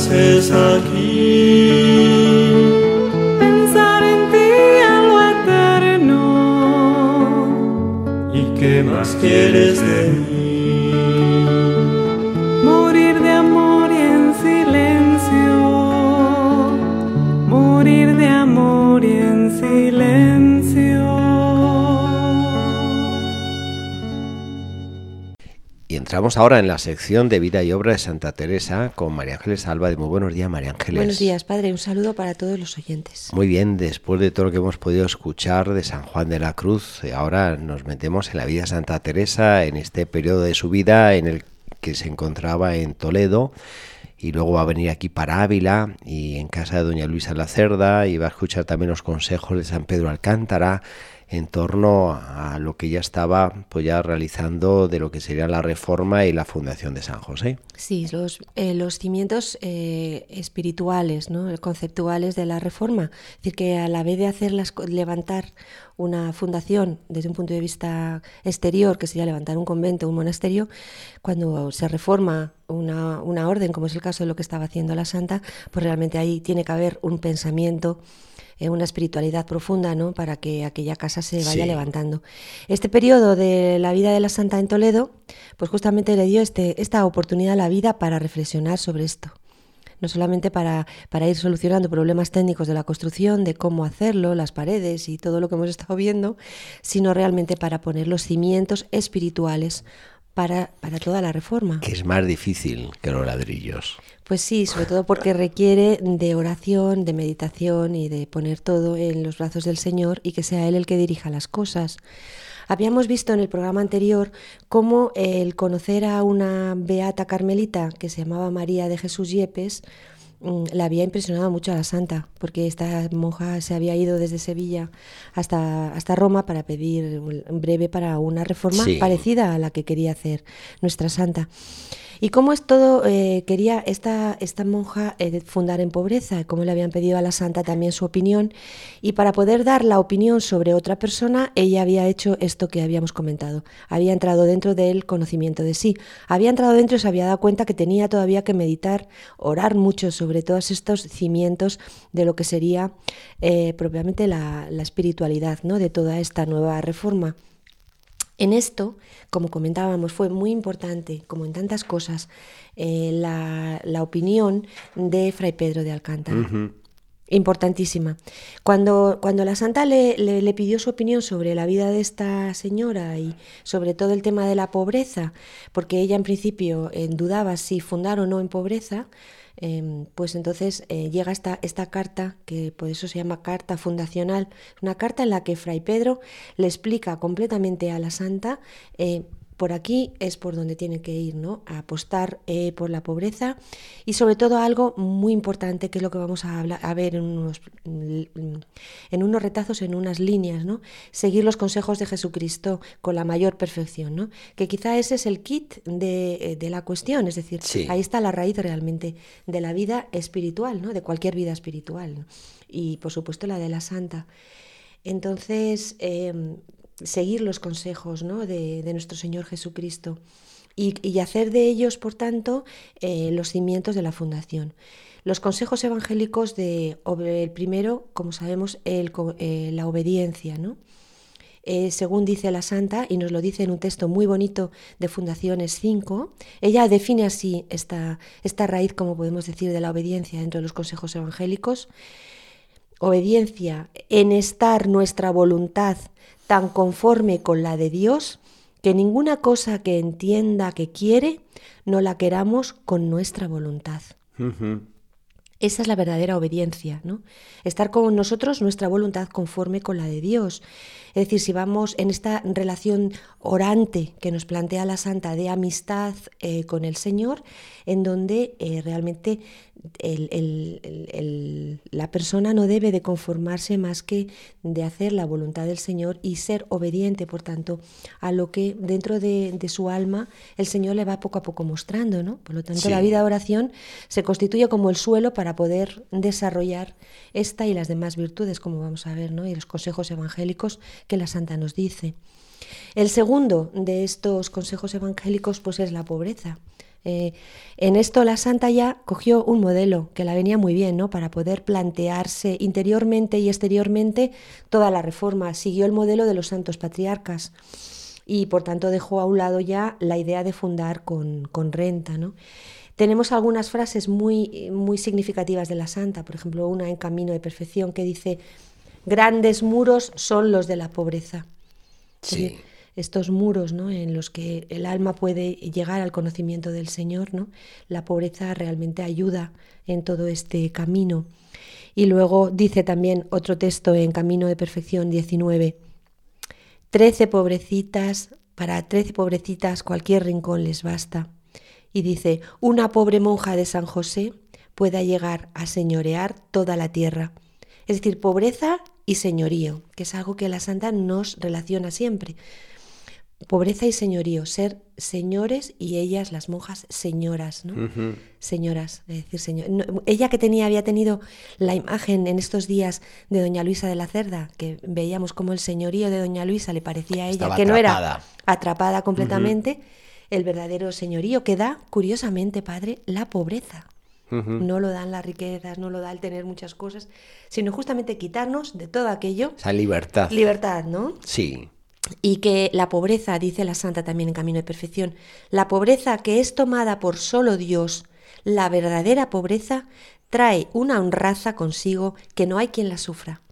¿qué haces ahora en la sección de vida y obra de Santa Teresa con María Ángeles Alba. De muy buenos días, María Ángeles. Buenos días, padre. Un saludo para todos los oyentes. Muy bien, después de todo lo que hemos podido escuchar de San Juan de la Cruz, eh, ahora nos metemos en la vida de Santa Teresa, en este periodo de su vida en el que se encontraba en Toledo y luego va a venir aquí para Ávila y en casa de doña Luisa La Cerda y va a escuchar también los consejos de San Pedro Alcántara en torno a lo que ya estaba pues ya realizando de lo que sería la reforma y la fundación de San José. Sí, los, eh, los cimientos eh, espirituales, ¿no? conceptuales de la reforma. Es decir, que a la vez de hacerlas, levantar una fundación desde un punto de vista exterior, que sería levantar un convento, un monasterio, cuando se reforma una, una orden, como es el caso de lo que estaba haciendo la santa, pues realmente ahí tiene que haber un pensamiento eh, una espiritualidad profunda, ¿no? Para que aquella casa se vaya Sí. levantando. Este periodo de la vida de la Santa en Toledo, pues justamente le dio este, esta oportunidad a la vida para reflexionar sobre esto. No solamente para, para ir solucionando problemas técnicos de la construcción, de cómo hacerlo, las paredes y todo lo que hemos estado viendo, sino realmente para poner los cimientos espirituales para, para toda la reforma. Que es más difícil que los ladrillos. Pues sí, sobre todo porque requiere de oración, de meditación y de poner todo en los brazos del Señor y que sea Él el que dirija las cosas. Habíamos visto en el programa anterior cómo el conocer a una beata carmelita que se llamaba María de Jesús Yepes, la había impresionado mucho a la santa, porque esta monja se había ido desde Sevilla hasta, hasta Roma para pedir un breve para una reforma Sí. parecida a la que quería hacer nuestra santa. Y cómo es todo, eh, quería esta, esta monja eh, fundar en pobreza, cómo le habían pedido a la santa también su opinión, y para poder dar la opinión sobre otra persona, ella había hecho esto que habíamos comentado, había entrado dentro del conocimiento de sí, había entrado dentro y se había dado cuenta que tenía todavía que meditar, orar mucho sobre todos estos cimientos de lo que sería eh, propiamente la, la espiritualidad ¿no? de toda esta nueva reforma. En esto, como comentábamos, fue muy importante, como en tantas cosas, eh, la, la opinión de Fray Pedro de Alcántara. Importantísima. Cuando, cuando la santa le, le- le pidió su opinión sobre la vida de esta señora y sobre todo el tema de la pobreza, porque ella en principio eh, dudaba si fundar o no en pobreza, eh, pues entonces eh, llega esta, esta carta, que por eso se llama carta fundacional, una carta en la que Fray Pedro le explica completamente a la santa eh, por aquí es por donde tiene que ir, ¿no? A apostar eh, por la pobreza y sobre todo algo muy importante que es lo que vamos a, hablar, a ver en unos, en unos retazos, en unas líneas, ¿no? Seguir los consejos de Jesucristo con la mayor perfección, ¿no? Que quizá ese es el kit de, eh, de la cuestión, es decir, Sí. ahí está la raíz realmente de la vida espiritual, ¿no? De cualquier vida espiritual ¿no? y por supuesto la de la santa. Entonces, eh, seguir los consejos ¿no? de, nuestro Señor Jesucristo y, hacer de ellos, por tanto, eh, los cimientos de la fundación. Los consejos evangélicos de el primero, como sabemos, el eh, la obediencia, ¿no? Eh, según dice la santa, y nos lo dice en un texto muy bonito de Fundaciones 5, ella define así esta, esta raíz, como podemos decir, de la obediencia dentro de los consejos evangélicos. Obediencia en estar nuestra voluntad tan conforme con la de Dios, que ninguna cosa que entienda que quiere, no la queramos con nuestra voluntad. Esa es la verdadera obediencia, ¿no? Estar con nosotros nuestra voluntad conforme con la de Dios. Es decir, si vamos en esta relación orante que nos plantea la Santa de amistad eh, con el Señor, en donde eh, realmente el- el- el- el- la persona no debe de conformarse más que de hacer la voluntad del Señor y ser obediente, por tanto, a lo que dentro de, de su alma el Señor le va poco a poco mostrando, ¿no? Por lo tanto, Sí. la vida de oración se constituye como el suelo para poder desarrollar esta y las demás virtudes, como vamos a ver, ¿no? Y los consejos evangélicos que la Santa nos dice. El segundo de estos consejos evangélicos pues es la pobreza. Eh, en esto la santa ya cogió un modelo que la venía muy bien, ¿no? Para poder plantearse interiormente y exteriormente toda la reforma. Siguió el modelo de los santos patriarcas y por tanto dejó a un lado ya la idea de fundar con, con renta, ¿no? Tenemos algunas frases muy, muy significativas de la santa, por ejemplo, una en Camino de Perfección que dice, grandes muros son los de la pobreza. Sí. Estos muros ¿no? en los que el alma puede llegar al conocimiento del Señor, ¿no? la pobreza realmente ayuda en todo este camino. Y luego dice también otro texto en Camino de Perfección 19, trece pobrecitas, para trece pobrecitas cualquier rincón les basta. Y dice, una pobre monja de San José pueda llegar a señorear toda la tierra. Es decir, pobreza y señorío, que es algo que la santa nos relaciona siempre. Pobreza y señorío, ser señores y ellas, las monjas, señoras, ¿no? Señoras, es decir, señor. no, ella que tenía, había tenido la imagen en estos días de Doña Luisa de la Cerda, que veíamos como el señorío de Doña Luisa le parecía a ella Estaba que no era atrapada. atrapada completamente, el verdadero señorío que da, curiosamente, padre, la pobreza. No lo dan las riquezas, no lo da el tener muchas cosas, sino justamente quitarnos de todo aquello. Esa libertad. Libertad, ¿no? sí. Y que la pobreza, dice la santa también en Camino de Perfección, la pobreza que es tomada por solo Dios, la verdadera pobreza, trae una honraza consigo que no hay quien la sufra.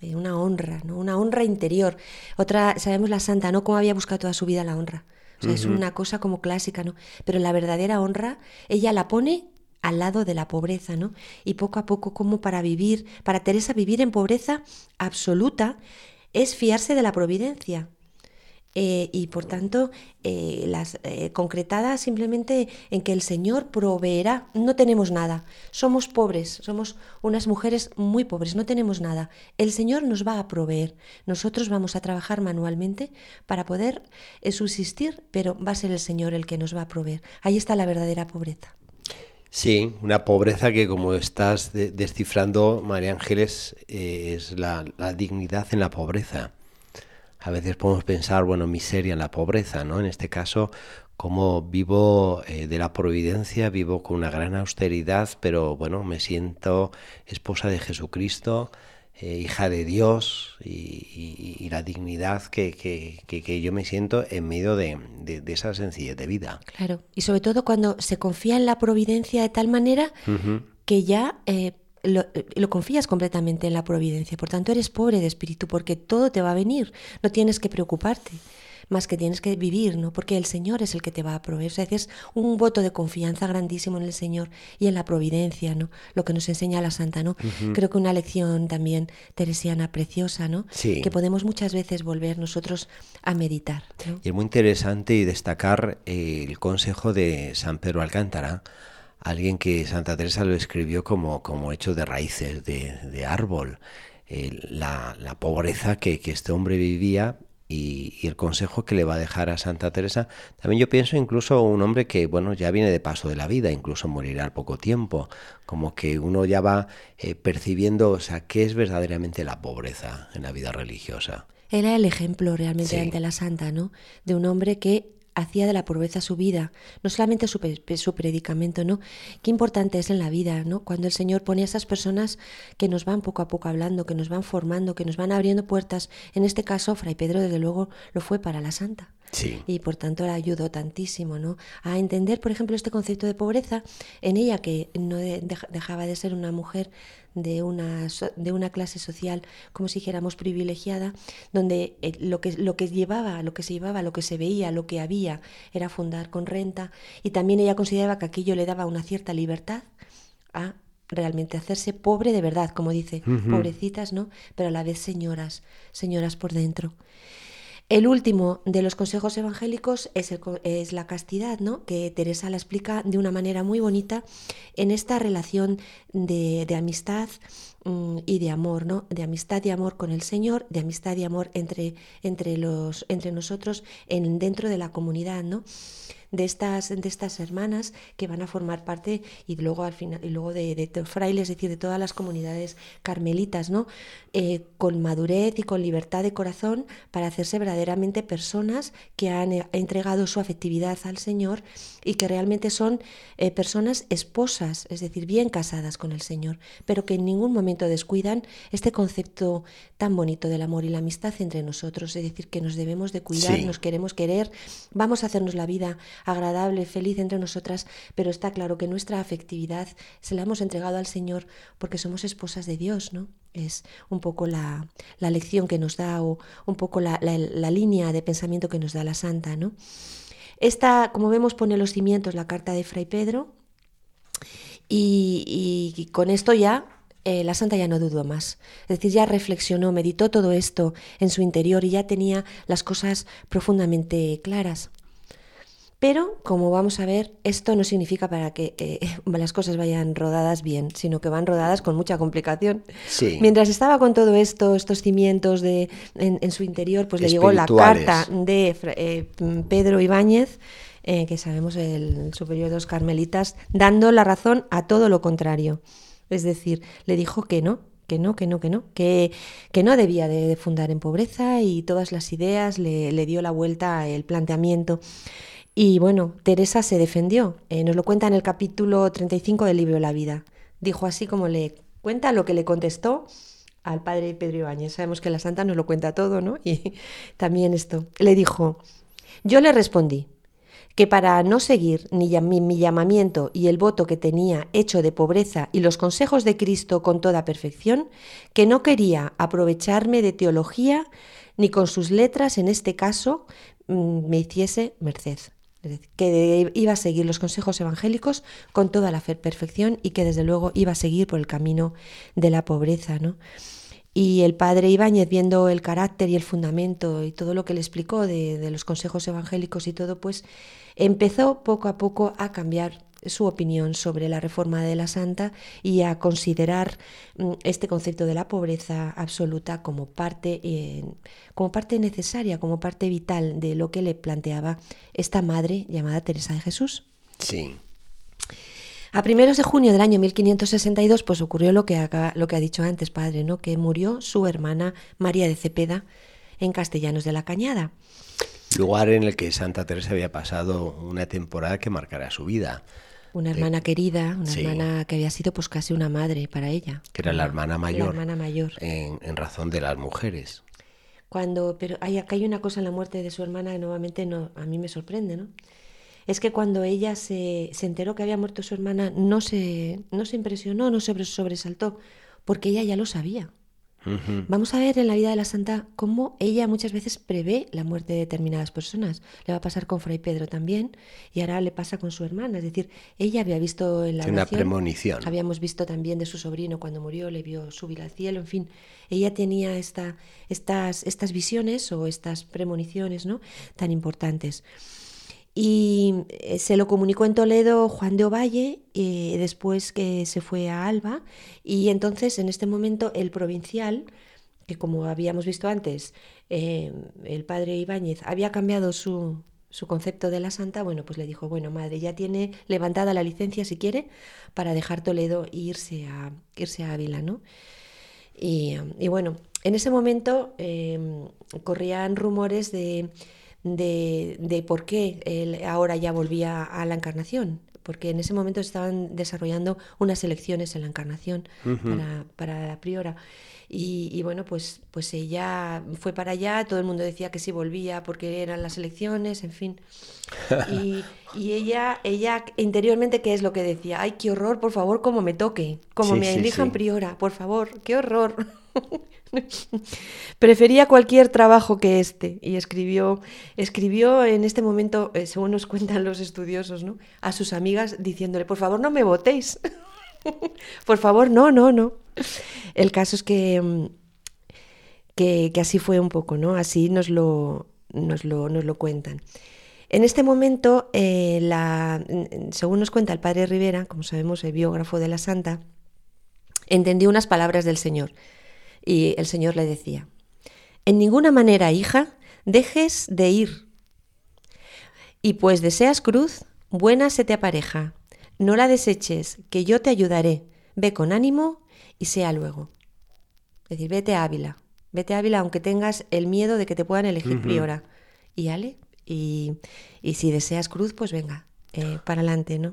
Eh, Una honra, ¿no? Una honra interior. Otra, sabemos la santa, ¿no? Cómo había buscado toda su vida la honra. O sea, es una cosa como clásica, ¿no? Pero la verdadera honra, ella la pone al lado de la pobreza, ¿no? Y poco a poco, como para vivir, para Teresa vivir en pobreza absoluta, es fiarse de la providencia. eh, y por tanto eh, las eh, concretada simplemente en que el Señor proveerá. No tenemos nada, somos pobres, somos unas mujeres muy pobres, no tenemos nada. El Señor nos va a proveer. Nosotros vamos a trabajar manualmente para poder subsistir, pero va a ser el Señor el que nos va a proveer. Ahí está la verdadera pobreza. Sí, una pobreza que como estás descifrando, María Ángeles, es la dignidad en la pobreza a veces podemos pensar, bueno, miseria en la pobreza, ¿no? En este caso, como vivo eh, de la providencia, vivo con una gran austeridad, pero bueno, me siento esposa de Jesucristo, eh, hija de Dios y, la dignidad que, que, yo me siento en medio de, esa sencillez de vida. Claro, y sobre todo cuando se confía en la providencia de tal manera que ya... Eh, eh, lo, confías completamente en la providencia. Por tanto, eres pobre de espíritu porque todo te va a venir. No tienes que preocuparte, más que tienes que vivir, ¿no? Porque el Señor es el que te va a proveer. O sea, es un voto de confianza grandísimo en el Señor y en la providencia, ¿no? Lo que nos enseña la Santa, ¿no? Creo que una lección también teresiana preciosa, ¿no? Que podemos muchas veces volver nosotros a meditar. Y es muy interesante y destacar el consejo de San Pedro Alcántara alguien que Santa Teresa lo escribió como, como hecho de raíces, de, árbol, la, pobreza que, este hombre vivía y, el consejo que le va a dejar a Santa Teresa. También yo pienso incluso un hombre que, bueno, ya viene de paso de la vida, incluso morirá al poco tiempo, como que uno ya va eh, percibiendo, o sea, qué es verdaderamente la pobreza en la vida religiosa. Era el ejemplo realmente ante la santa, ¿no? De un hombre que hacía de la pobreza su vida, no solamente su, su, predicamento, ¿no? Qué importante es en la vida, ¿no? Cuando el Señor pone a esas personas que nos van poco a poco hablando, que nos van formando, que nos van abriendo puertas. En este caso, Fray Pedro, desde luego, lo fue para la santa. Sí. Y por tanto la ayudó tantísimo, ¿no? A entender, por ejemplo, este concepto de pobreza en ella, que no dejaba de ser una mujer de una, de una clase social, como si dijéramos, privilegiada, donde eh, lo, que, lo que llevaba, lo que se llevaba, lo que se veía, lo que había, era fundar con renta, y también ella consideraba que aquello le daba una cierta libertad a realmente hacerse pobre de verdad, como dice, pobrecitas, ¿no? Pero a la vez señoras, señoras por dentro. El último de los consejos evangélicos es, es, la castidad, ¿no? que Teresa la explica de una manera muy bonita en esta relación de, amistad mm, y de amor, ¿no? de amistad y amor con el Señor, de amistad y amor entre, entre, los, entre nosotros en, dentro de la comunidad. ¿no? De estas, de estas hermanas que van a formar parte y luego al final y luego de, de, frailes, es decir, de todas las comunidades carmelitas, ¿no? Eh, con madurez y con libertad de corazón para hacerse verdaderamente personas que han eh, entregado su afectividad al Señor y que realmente son eh, personas esposas, es decir, bien casadas con el Señor, pero que en ningún momento descuidan este concepto tan bonito del amor y la amistad entre nosotros, es decir, que nos debemos de cuidar, nos queremos querer, vamos a hacernos la vida agradable, feliz entre nosotras, pero está claro que nuestra afectividad se la hemos entregado al Señor porque somos esposas de Dios, ¿no? Es un poco la, lección que nos da o un poco la, línea de pensamiento que nos da la Santa, ¿no? Esta, como vemos, pone los cimientos la carta de Fray Pedro y, con esto ya eh, la santa ya no dudó más. Es decir, ya reflexionó, meditó todo esto en su interior y ya tenía las cosas profundamente claras. Pero, como vamos a ver, esto no significa para que eh, las cosas vayan rodadas bien, sino que van rodadas con mucha complicación. Mientras estaba con todo esto, estos cimientos de, en, su interior, pues le llegó la carta de eh, Pedro Ibáñez, eh, que sabemos el superior de los carmelitas, dando la razón a todo lo contrario. Es decir, le dijo que no, que no, que no, que no, que, que no debía de, fundar en pobreza y todas las ideas le, le dio la vuelta el planteamiento. Y bueno, Teresa se defendió. Eh, nos lo cuenta en el capítulo 35 del libro La vida. Dijo así como le cuenta lo que le contestó al padre Pedro Ibáñez. Sabemos que la santa nos lo cuenta todo, ¿no? Y también esto. Le dijo, yo le respondí que para no seguir ni mi, mi llamamiento y el voto que tenía hecho de pobreza y los consejos de Cristo con toda perfección, que no quería aprovecharme de teología ni con sus letras, en este caso, mm, me hiciese merced que iba a seguir los consejos evangélicos con toda la perfección y que desde luego iba a seguir por el camino de la pobreza, ¿no? Y el padre Ibáñez, viendo el carácter y el fundamento y todo lo que le explicó de, de los consejos evangélicos y todo, pues empezó poco a poco a cambiar su opinión sobre la reforma de la santa y a considerar mm, este concepto de la pobreza absoluta como parte, eh, como parte necesaria, como parte vital de lo que le planteaba esta madre llamada Teresa de Jesús. Sí. A primeros de junio del año 1562, pues ocurrió lo que, acaba- lo que ha dicho antes, padre, ¿no? Que murió su hermana María de Cepeda en Castellanos de la Cañada. Lugar en el que Santa Teresa había pasado una temporada que marcará su vida, Una hermana querida, una sí. hermana que había sido pues casi una madre para ella. que era la hermana mayor, La hermana mayor. En, en razón de las mujeres. Cuando, pero hay, acá hay una cosa en la muerte de su hermana que nuevamente no, a mí me sorprende, ¿no? Es que cuando ella se, se enteró que había muerto su hermana, no se, no se impresionó, no se sobre- sobresaltó, porque ella ya lo sabía. Vamos a ver en la vida de la santa cómo ella muchas veces prevé la muerte de determinadas personas. Le va a pasar con Fray Pedro también y ahora le pasa con su hermana. Es decir, ella había visto en la Tiene una oración, premonición. Habíamos visto también de su sobrino cuando murió, le vio subir al cielo, en fin. Ella tenía esta, estas, estas visiones o estas premoniciones ¿no? tan importantes. Y eh, se lo comunicó en Toledo Juan de Ovalle, eh, después que se fue a Alba, y entonces en este momento el provincial, que como habíamos visto antes, eh, el padre Ibáñez había cambiado su, su concepto de la santa, bueno, pues le dijo, bueno, madre, ya tiene levantada la licencia si quiere para dejar Toledo e irse a, irse a Ávila, ¿no? Y, bueno, en ese momento corrían rumores de, de, de por qué él ahora ya volvía a la encarnación, porque en ese momento estaban desarrollando unas elecciones en la encarnación para, para la priora. Y, y bueno, pues, pues ella fue para allá, todo el mundo decía que sí volvía porque eran las elecciones, en fin. Y, y ella, ella interiormente, ¿qué es lo que decía? Ay, qué horror, por favor, como me toque, como Sí, me sí, elijan sí. priora, por favor, qué horror. Prefería cualquier trabajo que este y escribió, escribió en este momento, eh, según nos cuentan los estudiosos, ¿no? a sus amigas diciéndole, por favor, no me votéis. por favor, no, no, no. El caso es que, mm, que, que así fue un poco, ¿no? Así nos lo, nos lo, nos lo cuentan. En este momento, eh, la, mm, según nos cuenta el padre Rivera, como sabemos, el biógrafo de la santa, entendió unas palabras del Señor. Y el Señor le decía, en ninguna manera, hija, dejes de ir. Y pues deseas cruz, buena se te apareja. No la deseches, que yo te ayudaré. Ve con ánimo y sea luego. Es decir, vete a Ávila. Vete a Ávila aunque tengas el miedo de que te puedan elegir priora. Y ale. Y, y si deseas cruz, pues venga, eh, para adelante, ¿no?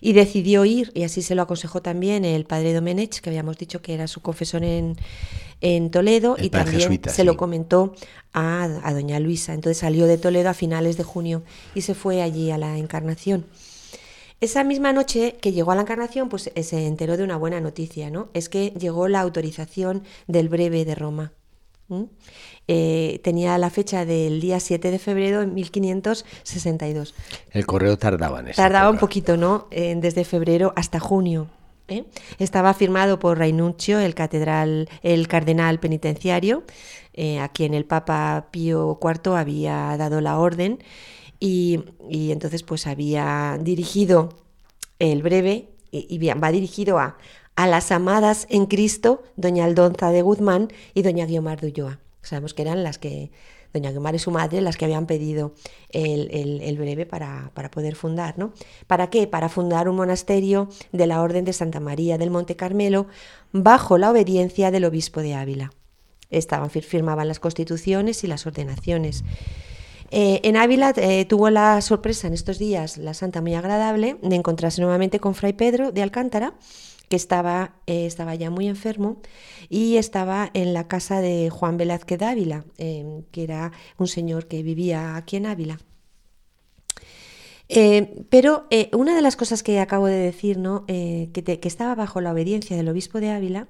Y decidió ir, y así se lo aconsejó también el padre Domenech, que habíamos dicho que era su confesor en, en Toledo, El y también jesuita, se lo comentó a, a doña Luisa. Entonces salió de Toledo a finales de junio y se fue allí a la Encarnación. Esa misma noche que llegó a la Encarnación, pues eh, se enteró de una buena noticia, ¿no? Es que llegó la autorización del breve de Roma. Eh, tenía la fecha del día 7 de febrero de 1562. El correo tardaba en esa Tardaba un poquito, ¿no? Eh, desde febrero hasta junio. ¿eh? Estaba firmado por Rainuccio, el catedral, el cardenal penitenciario, eh, a quien el Papa Pío IV había dado la orden, y, y entonces pues había dirigido el breve, y, y bien, va dirigido a, a las amadas en Cristo, doña Aldonza de Guzmán y doña Guiomar de Ulloa. Sabemos que eran las que, doña Guiomar y su madre, las que habían pedido el, el- breve para, para poder fundar, ¿no? ¿Para qué? Para fundar un monasterio de la Orden de Santa María del Monte Carmelo bajo la obediencia del obispo de Ávila. Estaban, fir- firmaban las constituciones y las ordenaciones. Eh, en Ávila eh, tuvo la sorpresa en estos días, la santa muy agradable, de encontrarse nuevamente con Fray Pedro de Alcántara, que estaba, eh, estaba ya muy enfermo y estaba en la casa de Juan Velázquez Ávila, eh, que era un señor que vivía aquí en Ávila. Eh, pero eh, una de las cosas que acabo de decir, ¿no? Que, estaba bajo la obediencia del obispo de Ávila,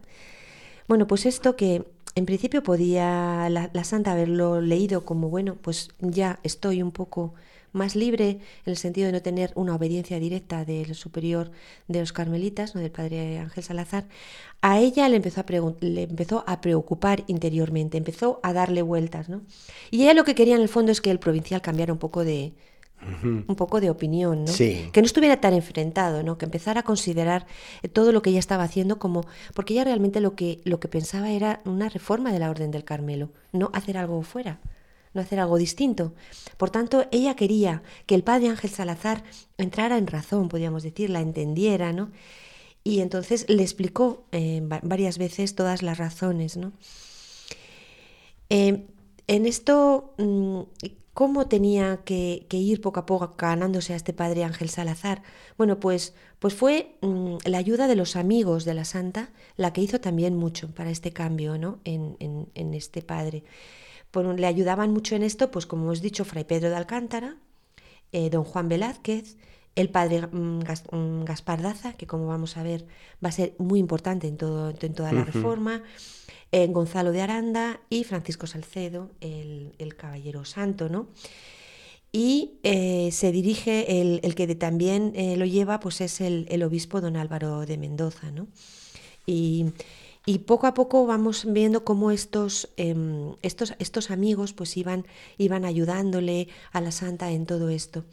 bueno, pues esto que en principio podía la santa haberlo leído como, bueno, pues ya estoy un poco más libre en el sentido de no tener una obediencia directa del superior de los carmelitas, no del padre Ángel Salazar, a ella le empezó a, le empezó a preocupar interiormente, empezó a darle vueltas. ¿no? Y ella lo que quería en el fondo es que el provincial cambiara un poco de, un poco de opinión, ¿no? Sí. Que no estuviera tan enfrentado, ¿no? Que empezara a considerar eh, todo lo que ella estaba haciendo como porque ella realmente lo que lo que pensaba era una reforma de la Orden del Carmelo, no hacer algo fuera, no hacer algo distinto. Por tanto, ella quería que el padre Ángel Salazar entrara en razón, podríamos decir, la entendiera, ¿no? Y entonces le explicó eh, varias veces todas las razones, ¿no? Eh, en esto mm, ¿Cómo tenía que, ir poco a poco ganándose a este padre Ángel Salazar? Bueno, pues, pues fue mm, la ayuda de los amigos de la santa la que hizo también mucho para este cambio ¿no? en, este padre. Le ayudaban mucho en esto, pues como hemos dicho, Fray Pedro de Alcántara, eh, don Juan Velázquez, el padre mm, mm, Gaspar Daza, que como vamos a ver va a ser muy importante en, todo, en toda la reforma, Gonzalo de Aranda y Francisco Salcedo, el, Caballero Santo, ¿no? Y eh, se dirige, el, que también eh, lo lleva, pues es el, obispo don Álvaro de Mendoza, ¿no? Y, poco a poco vamos viendo cómo estos, em, estos, estos amigos pues iban, iban ayudándole a la santa en todo esto.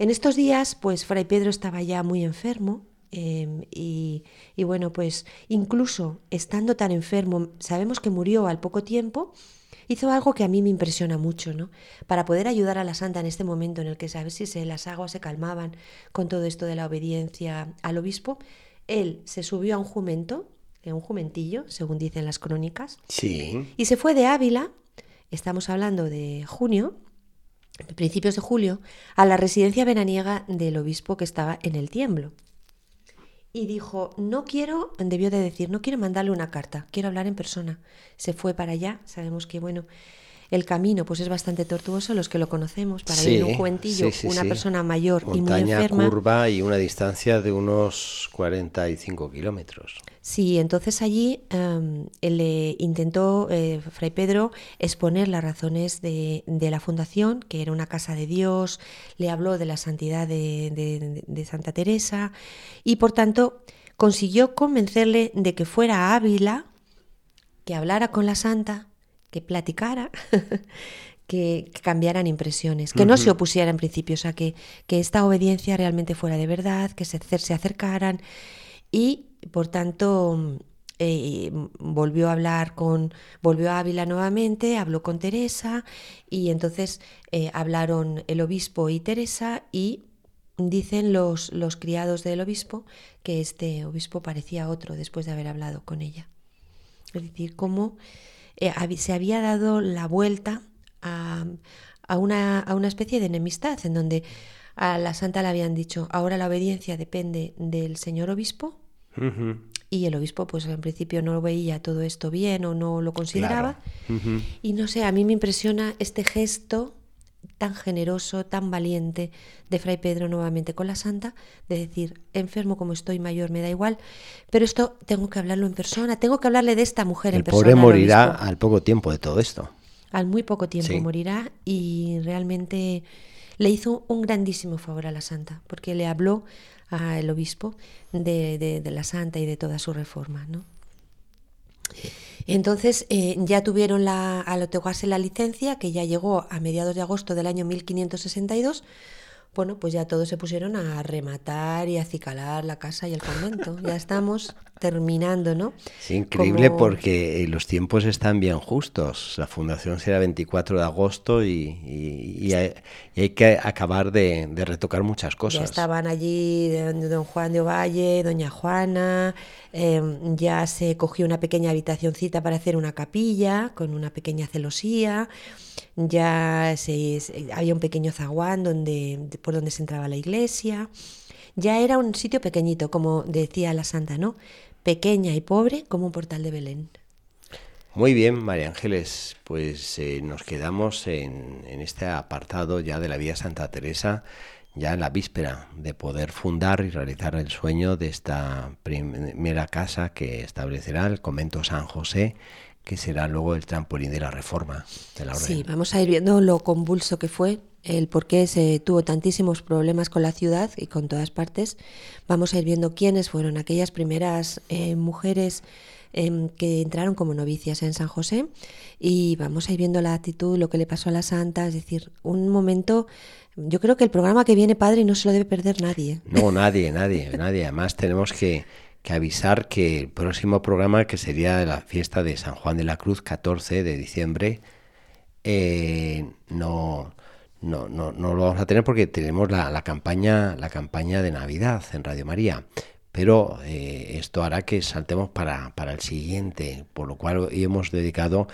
En estos días, pues Fray Pedro estaba ya muy enfermo, Em, y, bueno, pues incluso estando tan enfermo, sabemos que murió al poco tiempo, hizo algo que a mí me impresiona mucho, ¿no? Para poder ayudar a la santa en este momento en el que sabes si se, las aguas se calmaban con todo esto de la obediencia al obispo, él se subió a un jumento, a un jumentillo, según dicen las crónicas, sí. y se fue de Ávila, estamos hablando de junio, principios de julio, a la residencia veraniega del obispo que estaba en el tiemblo y dijo, no quiero, debió de decir, no quiero mandarle una carta, quiero hablar en persona. Se fue para allá, sabemos que, bueno, el camino pues es bastante tortuoso, los que lo conocemos, para ir en un juventillo, una persona mayor y muy enferma. curva y una distancia de unos 45 kilómetros. Sí, entonces allí em, le intentó eh, Fray Pedro exponer las razones de, la fundación, que era una casa de Dios, le habló de la santidad de, de Santa Teresa y por tanto consiguió convencerle de que fuera a Ávila, que hablara con la santa que platicara, que, cambiaran impresiones, que no se opusiera en principio, o sea, que, que esta obediencia realmente fuera de verdad, que se, se acercaran y, por tanto, eh, volvió a hablar con, volvió a Ávila nuevamente, habló con Teresa y entonces eh, hablaron el obispo y Teresa y dicen los, los criados del obispo que este obispo parecía otro después de haber hablado con ella. Es decir, cómo eh, se había dado la vuelta a, una, a, una, especie de enemistad en donde a la santa le habían dicho, ahora la obediencia depende del señor obispo. Y el obispo, pues en principio no lo veía todo esto bien o no lo consideraba. Y no sé, a mí me impresiona este gesto tan generoso, tan valiente de Fray Pedro nuevamente con la santa, de decir, enfermo como estoy, mayor, me da igual, pero esto tengo que hablarlo en persona, tengo que hablarle de esta mujer en persona. El pobre morirá al poco tiempo de todo esto. Al muy poco tiempo morirá y realmente le hizo un grandísimo favor a la santa, porque le habló al obispo de, de la santa y de toda su reforma, ¿no? Entonces eh, ya tuvieron la, al otorgarse la licencia, que ya llegó a mediados de agosto del año 1562, bueno, pues ya todos se pusieron a rematar y a acicalar la casa y el convento. Ya estamos terminando, ¿no? Es increíble porque eh, los tiempos están bien justos. La fundación será 24 de agosto y, hay, que acabar de, retocar muchas cosas. Ya estaban allí don Juan de Ovalle, doña Juana, em, ya se cogió una pequeña habitacioncita para hacer una capilla con una pequeña celosía ya se, había un pequeño zaguán donde, por donde se entraba la iglesia. Ya era un sitio pequeñito, como decía la santa, ¿no? Pequeña y pobre como un portal de Belén. Muy bien, María Ángeles, pues eh, nos quedamos en, en, este apartado ya de la vida Santa Teresa, ya en la víspera de poder fundar y realizar el sueño de esta primera casa que establecerá el convento San José que será luego el trampolín de la reforma de la orden. Sí, vamos a ir viendo lo convulso que fue, el por qué se tuvo tantísimos problemas con la ciudad y con todas partes. Vamos a ir viendo quiénes fueron aquellas primeras eh, mujeres em, que entraron como novicias en San José y vamos a ir viendo la actitud, lo que le pasó a la santa, es decir, un momento yo creo que el programa que viene, padre, no se lo debe perder nadie. No, nadie, nadie, nadie. Además tenemos que, avisar que el próximo programa, que sería la fiesta de San Juan de la Cruz, 14 de diciembre, eh, no, no, no, no, lo vamos a tener porque tenemos la, la, campaña, la campaña de Navidad en Radio María. Pero eh, esto hará que saltemos para, para el siguiente, por lo cual hoy hemos dedicado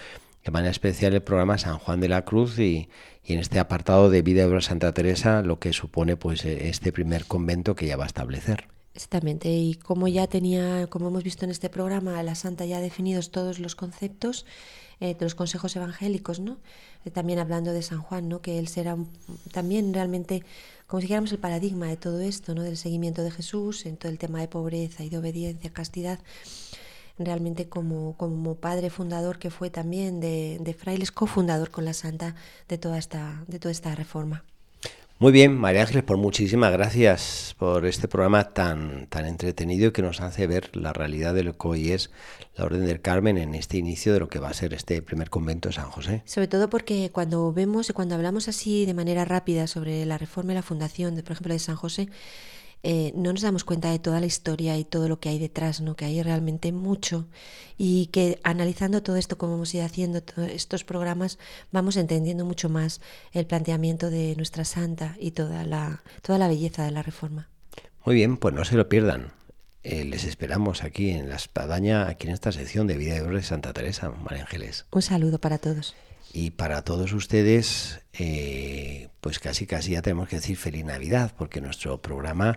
de manera especial el programa San Juan de la Cruz y, en este apartado de vida de Santa Teresa lo que supone pues este primer convento que ya va a establecer. Exactamente, y como ya tenía, como hemos visto en este programa, la Santa ya ha definido todos los conceptos eh, los consejos evangélicos, ¿no? Eh, también hablando de San Juan, ¿no? Que él será también realmente como si dijéramos el paradigma de todo esto, ¿no? Del seguimiento de Jesús en todo el tema de pobreza y de obediencia, castidad realmente como, como padre fundador que fue también de, de frailes, cofundador con la Santa de toda esta, de toda esta reforma. Muy bien, María Ángeles, por muchísimas gracias por este programa tan, tan entretenido que nos hace ver la realidad de lo que hoy es la Orden del Carmen en este inicio de lo que va a ser este primer convento de San José. Sobre todo porque cuando vemos y cuando hablamos así de manera rápida sobre la reforma y la fundación, de, por ejemplo, de San José, eh, no nos damos cuenta de toda la historia y todo lo que hay detrás, ¿no? que hay realmente mucho y que analizando todo esto como hemos ido haciendo todos estos programas vamos entendiendo mucho más el planteamiento de nuestra santa y toda la, toda la belleza de la reforma. Muy bien, pues no se lo pierdan. Eh, les esperamos aquí en La Espadaña, aquí en esta sección de Vida de Santa Teresa, María Ángeles. Un saludo para todos. Y para todos ustedes, eh, pues casi casi ya tenemos que decir feliz Navidad, porque nuestro programa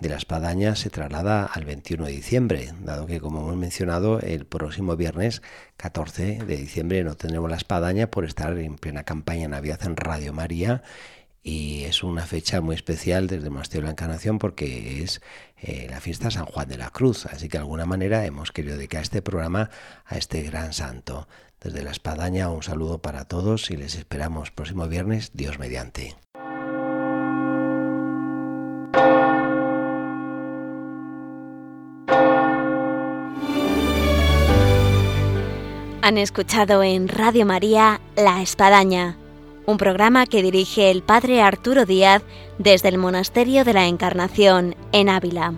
de la espadaña se traslada al 21 de diciembre, dado que como hemos mencionado, el próximo viernes 14 de diciembre no tendremos la espadaña por estar en plena campaña Navidad en Radio María y es una fecha muy especial desde el de la Encarnación porque es eh, la fiesta San Juan de la Cruz, así que de alguna manera hemos querido dedicar este programa a este gran santo. Desde la espadaña un saludo para todos y les esperamos próximo viernes, Dios mediante. Han escuchado en Radio María La Espadaña, un programa que dirige el Padre Arturo Díaz desde el Monasterio de la Encarnación en Ávila.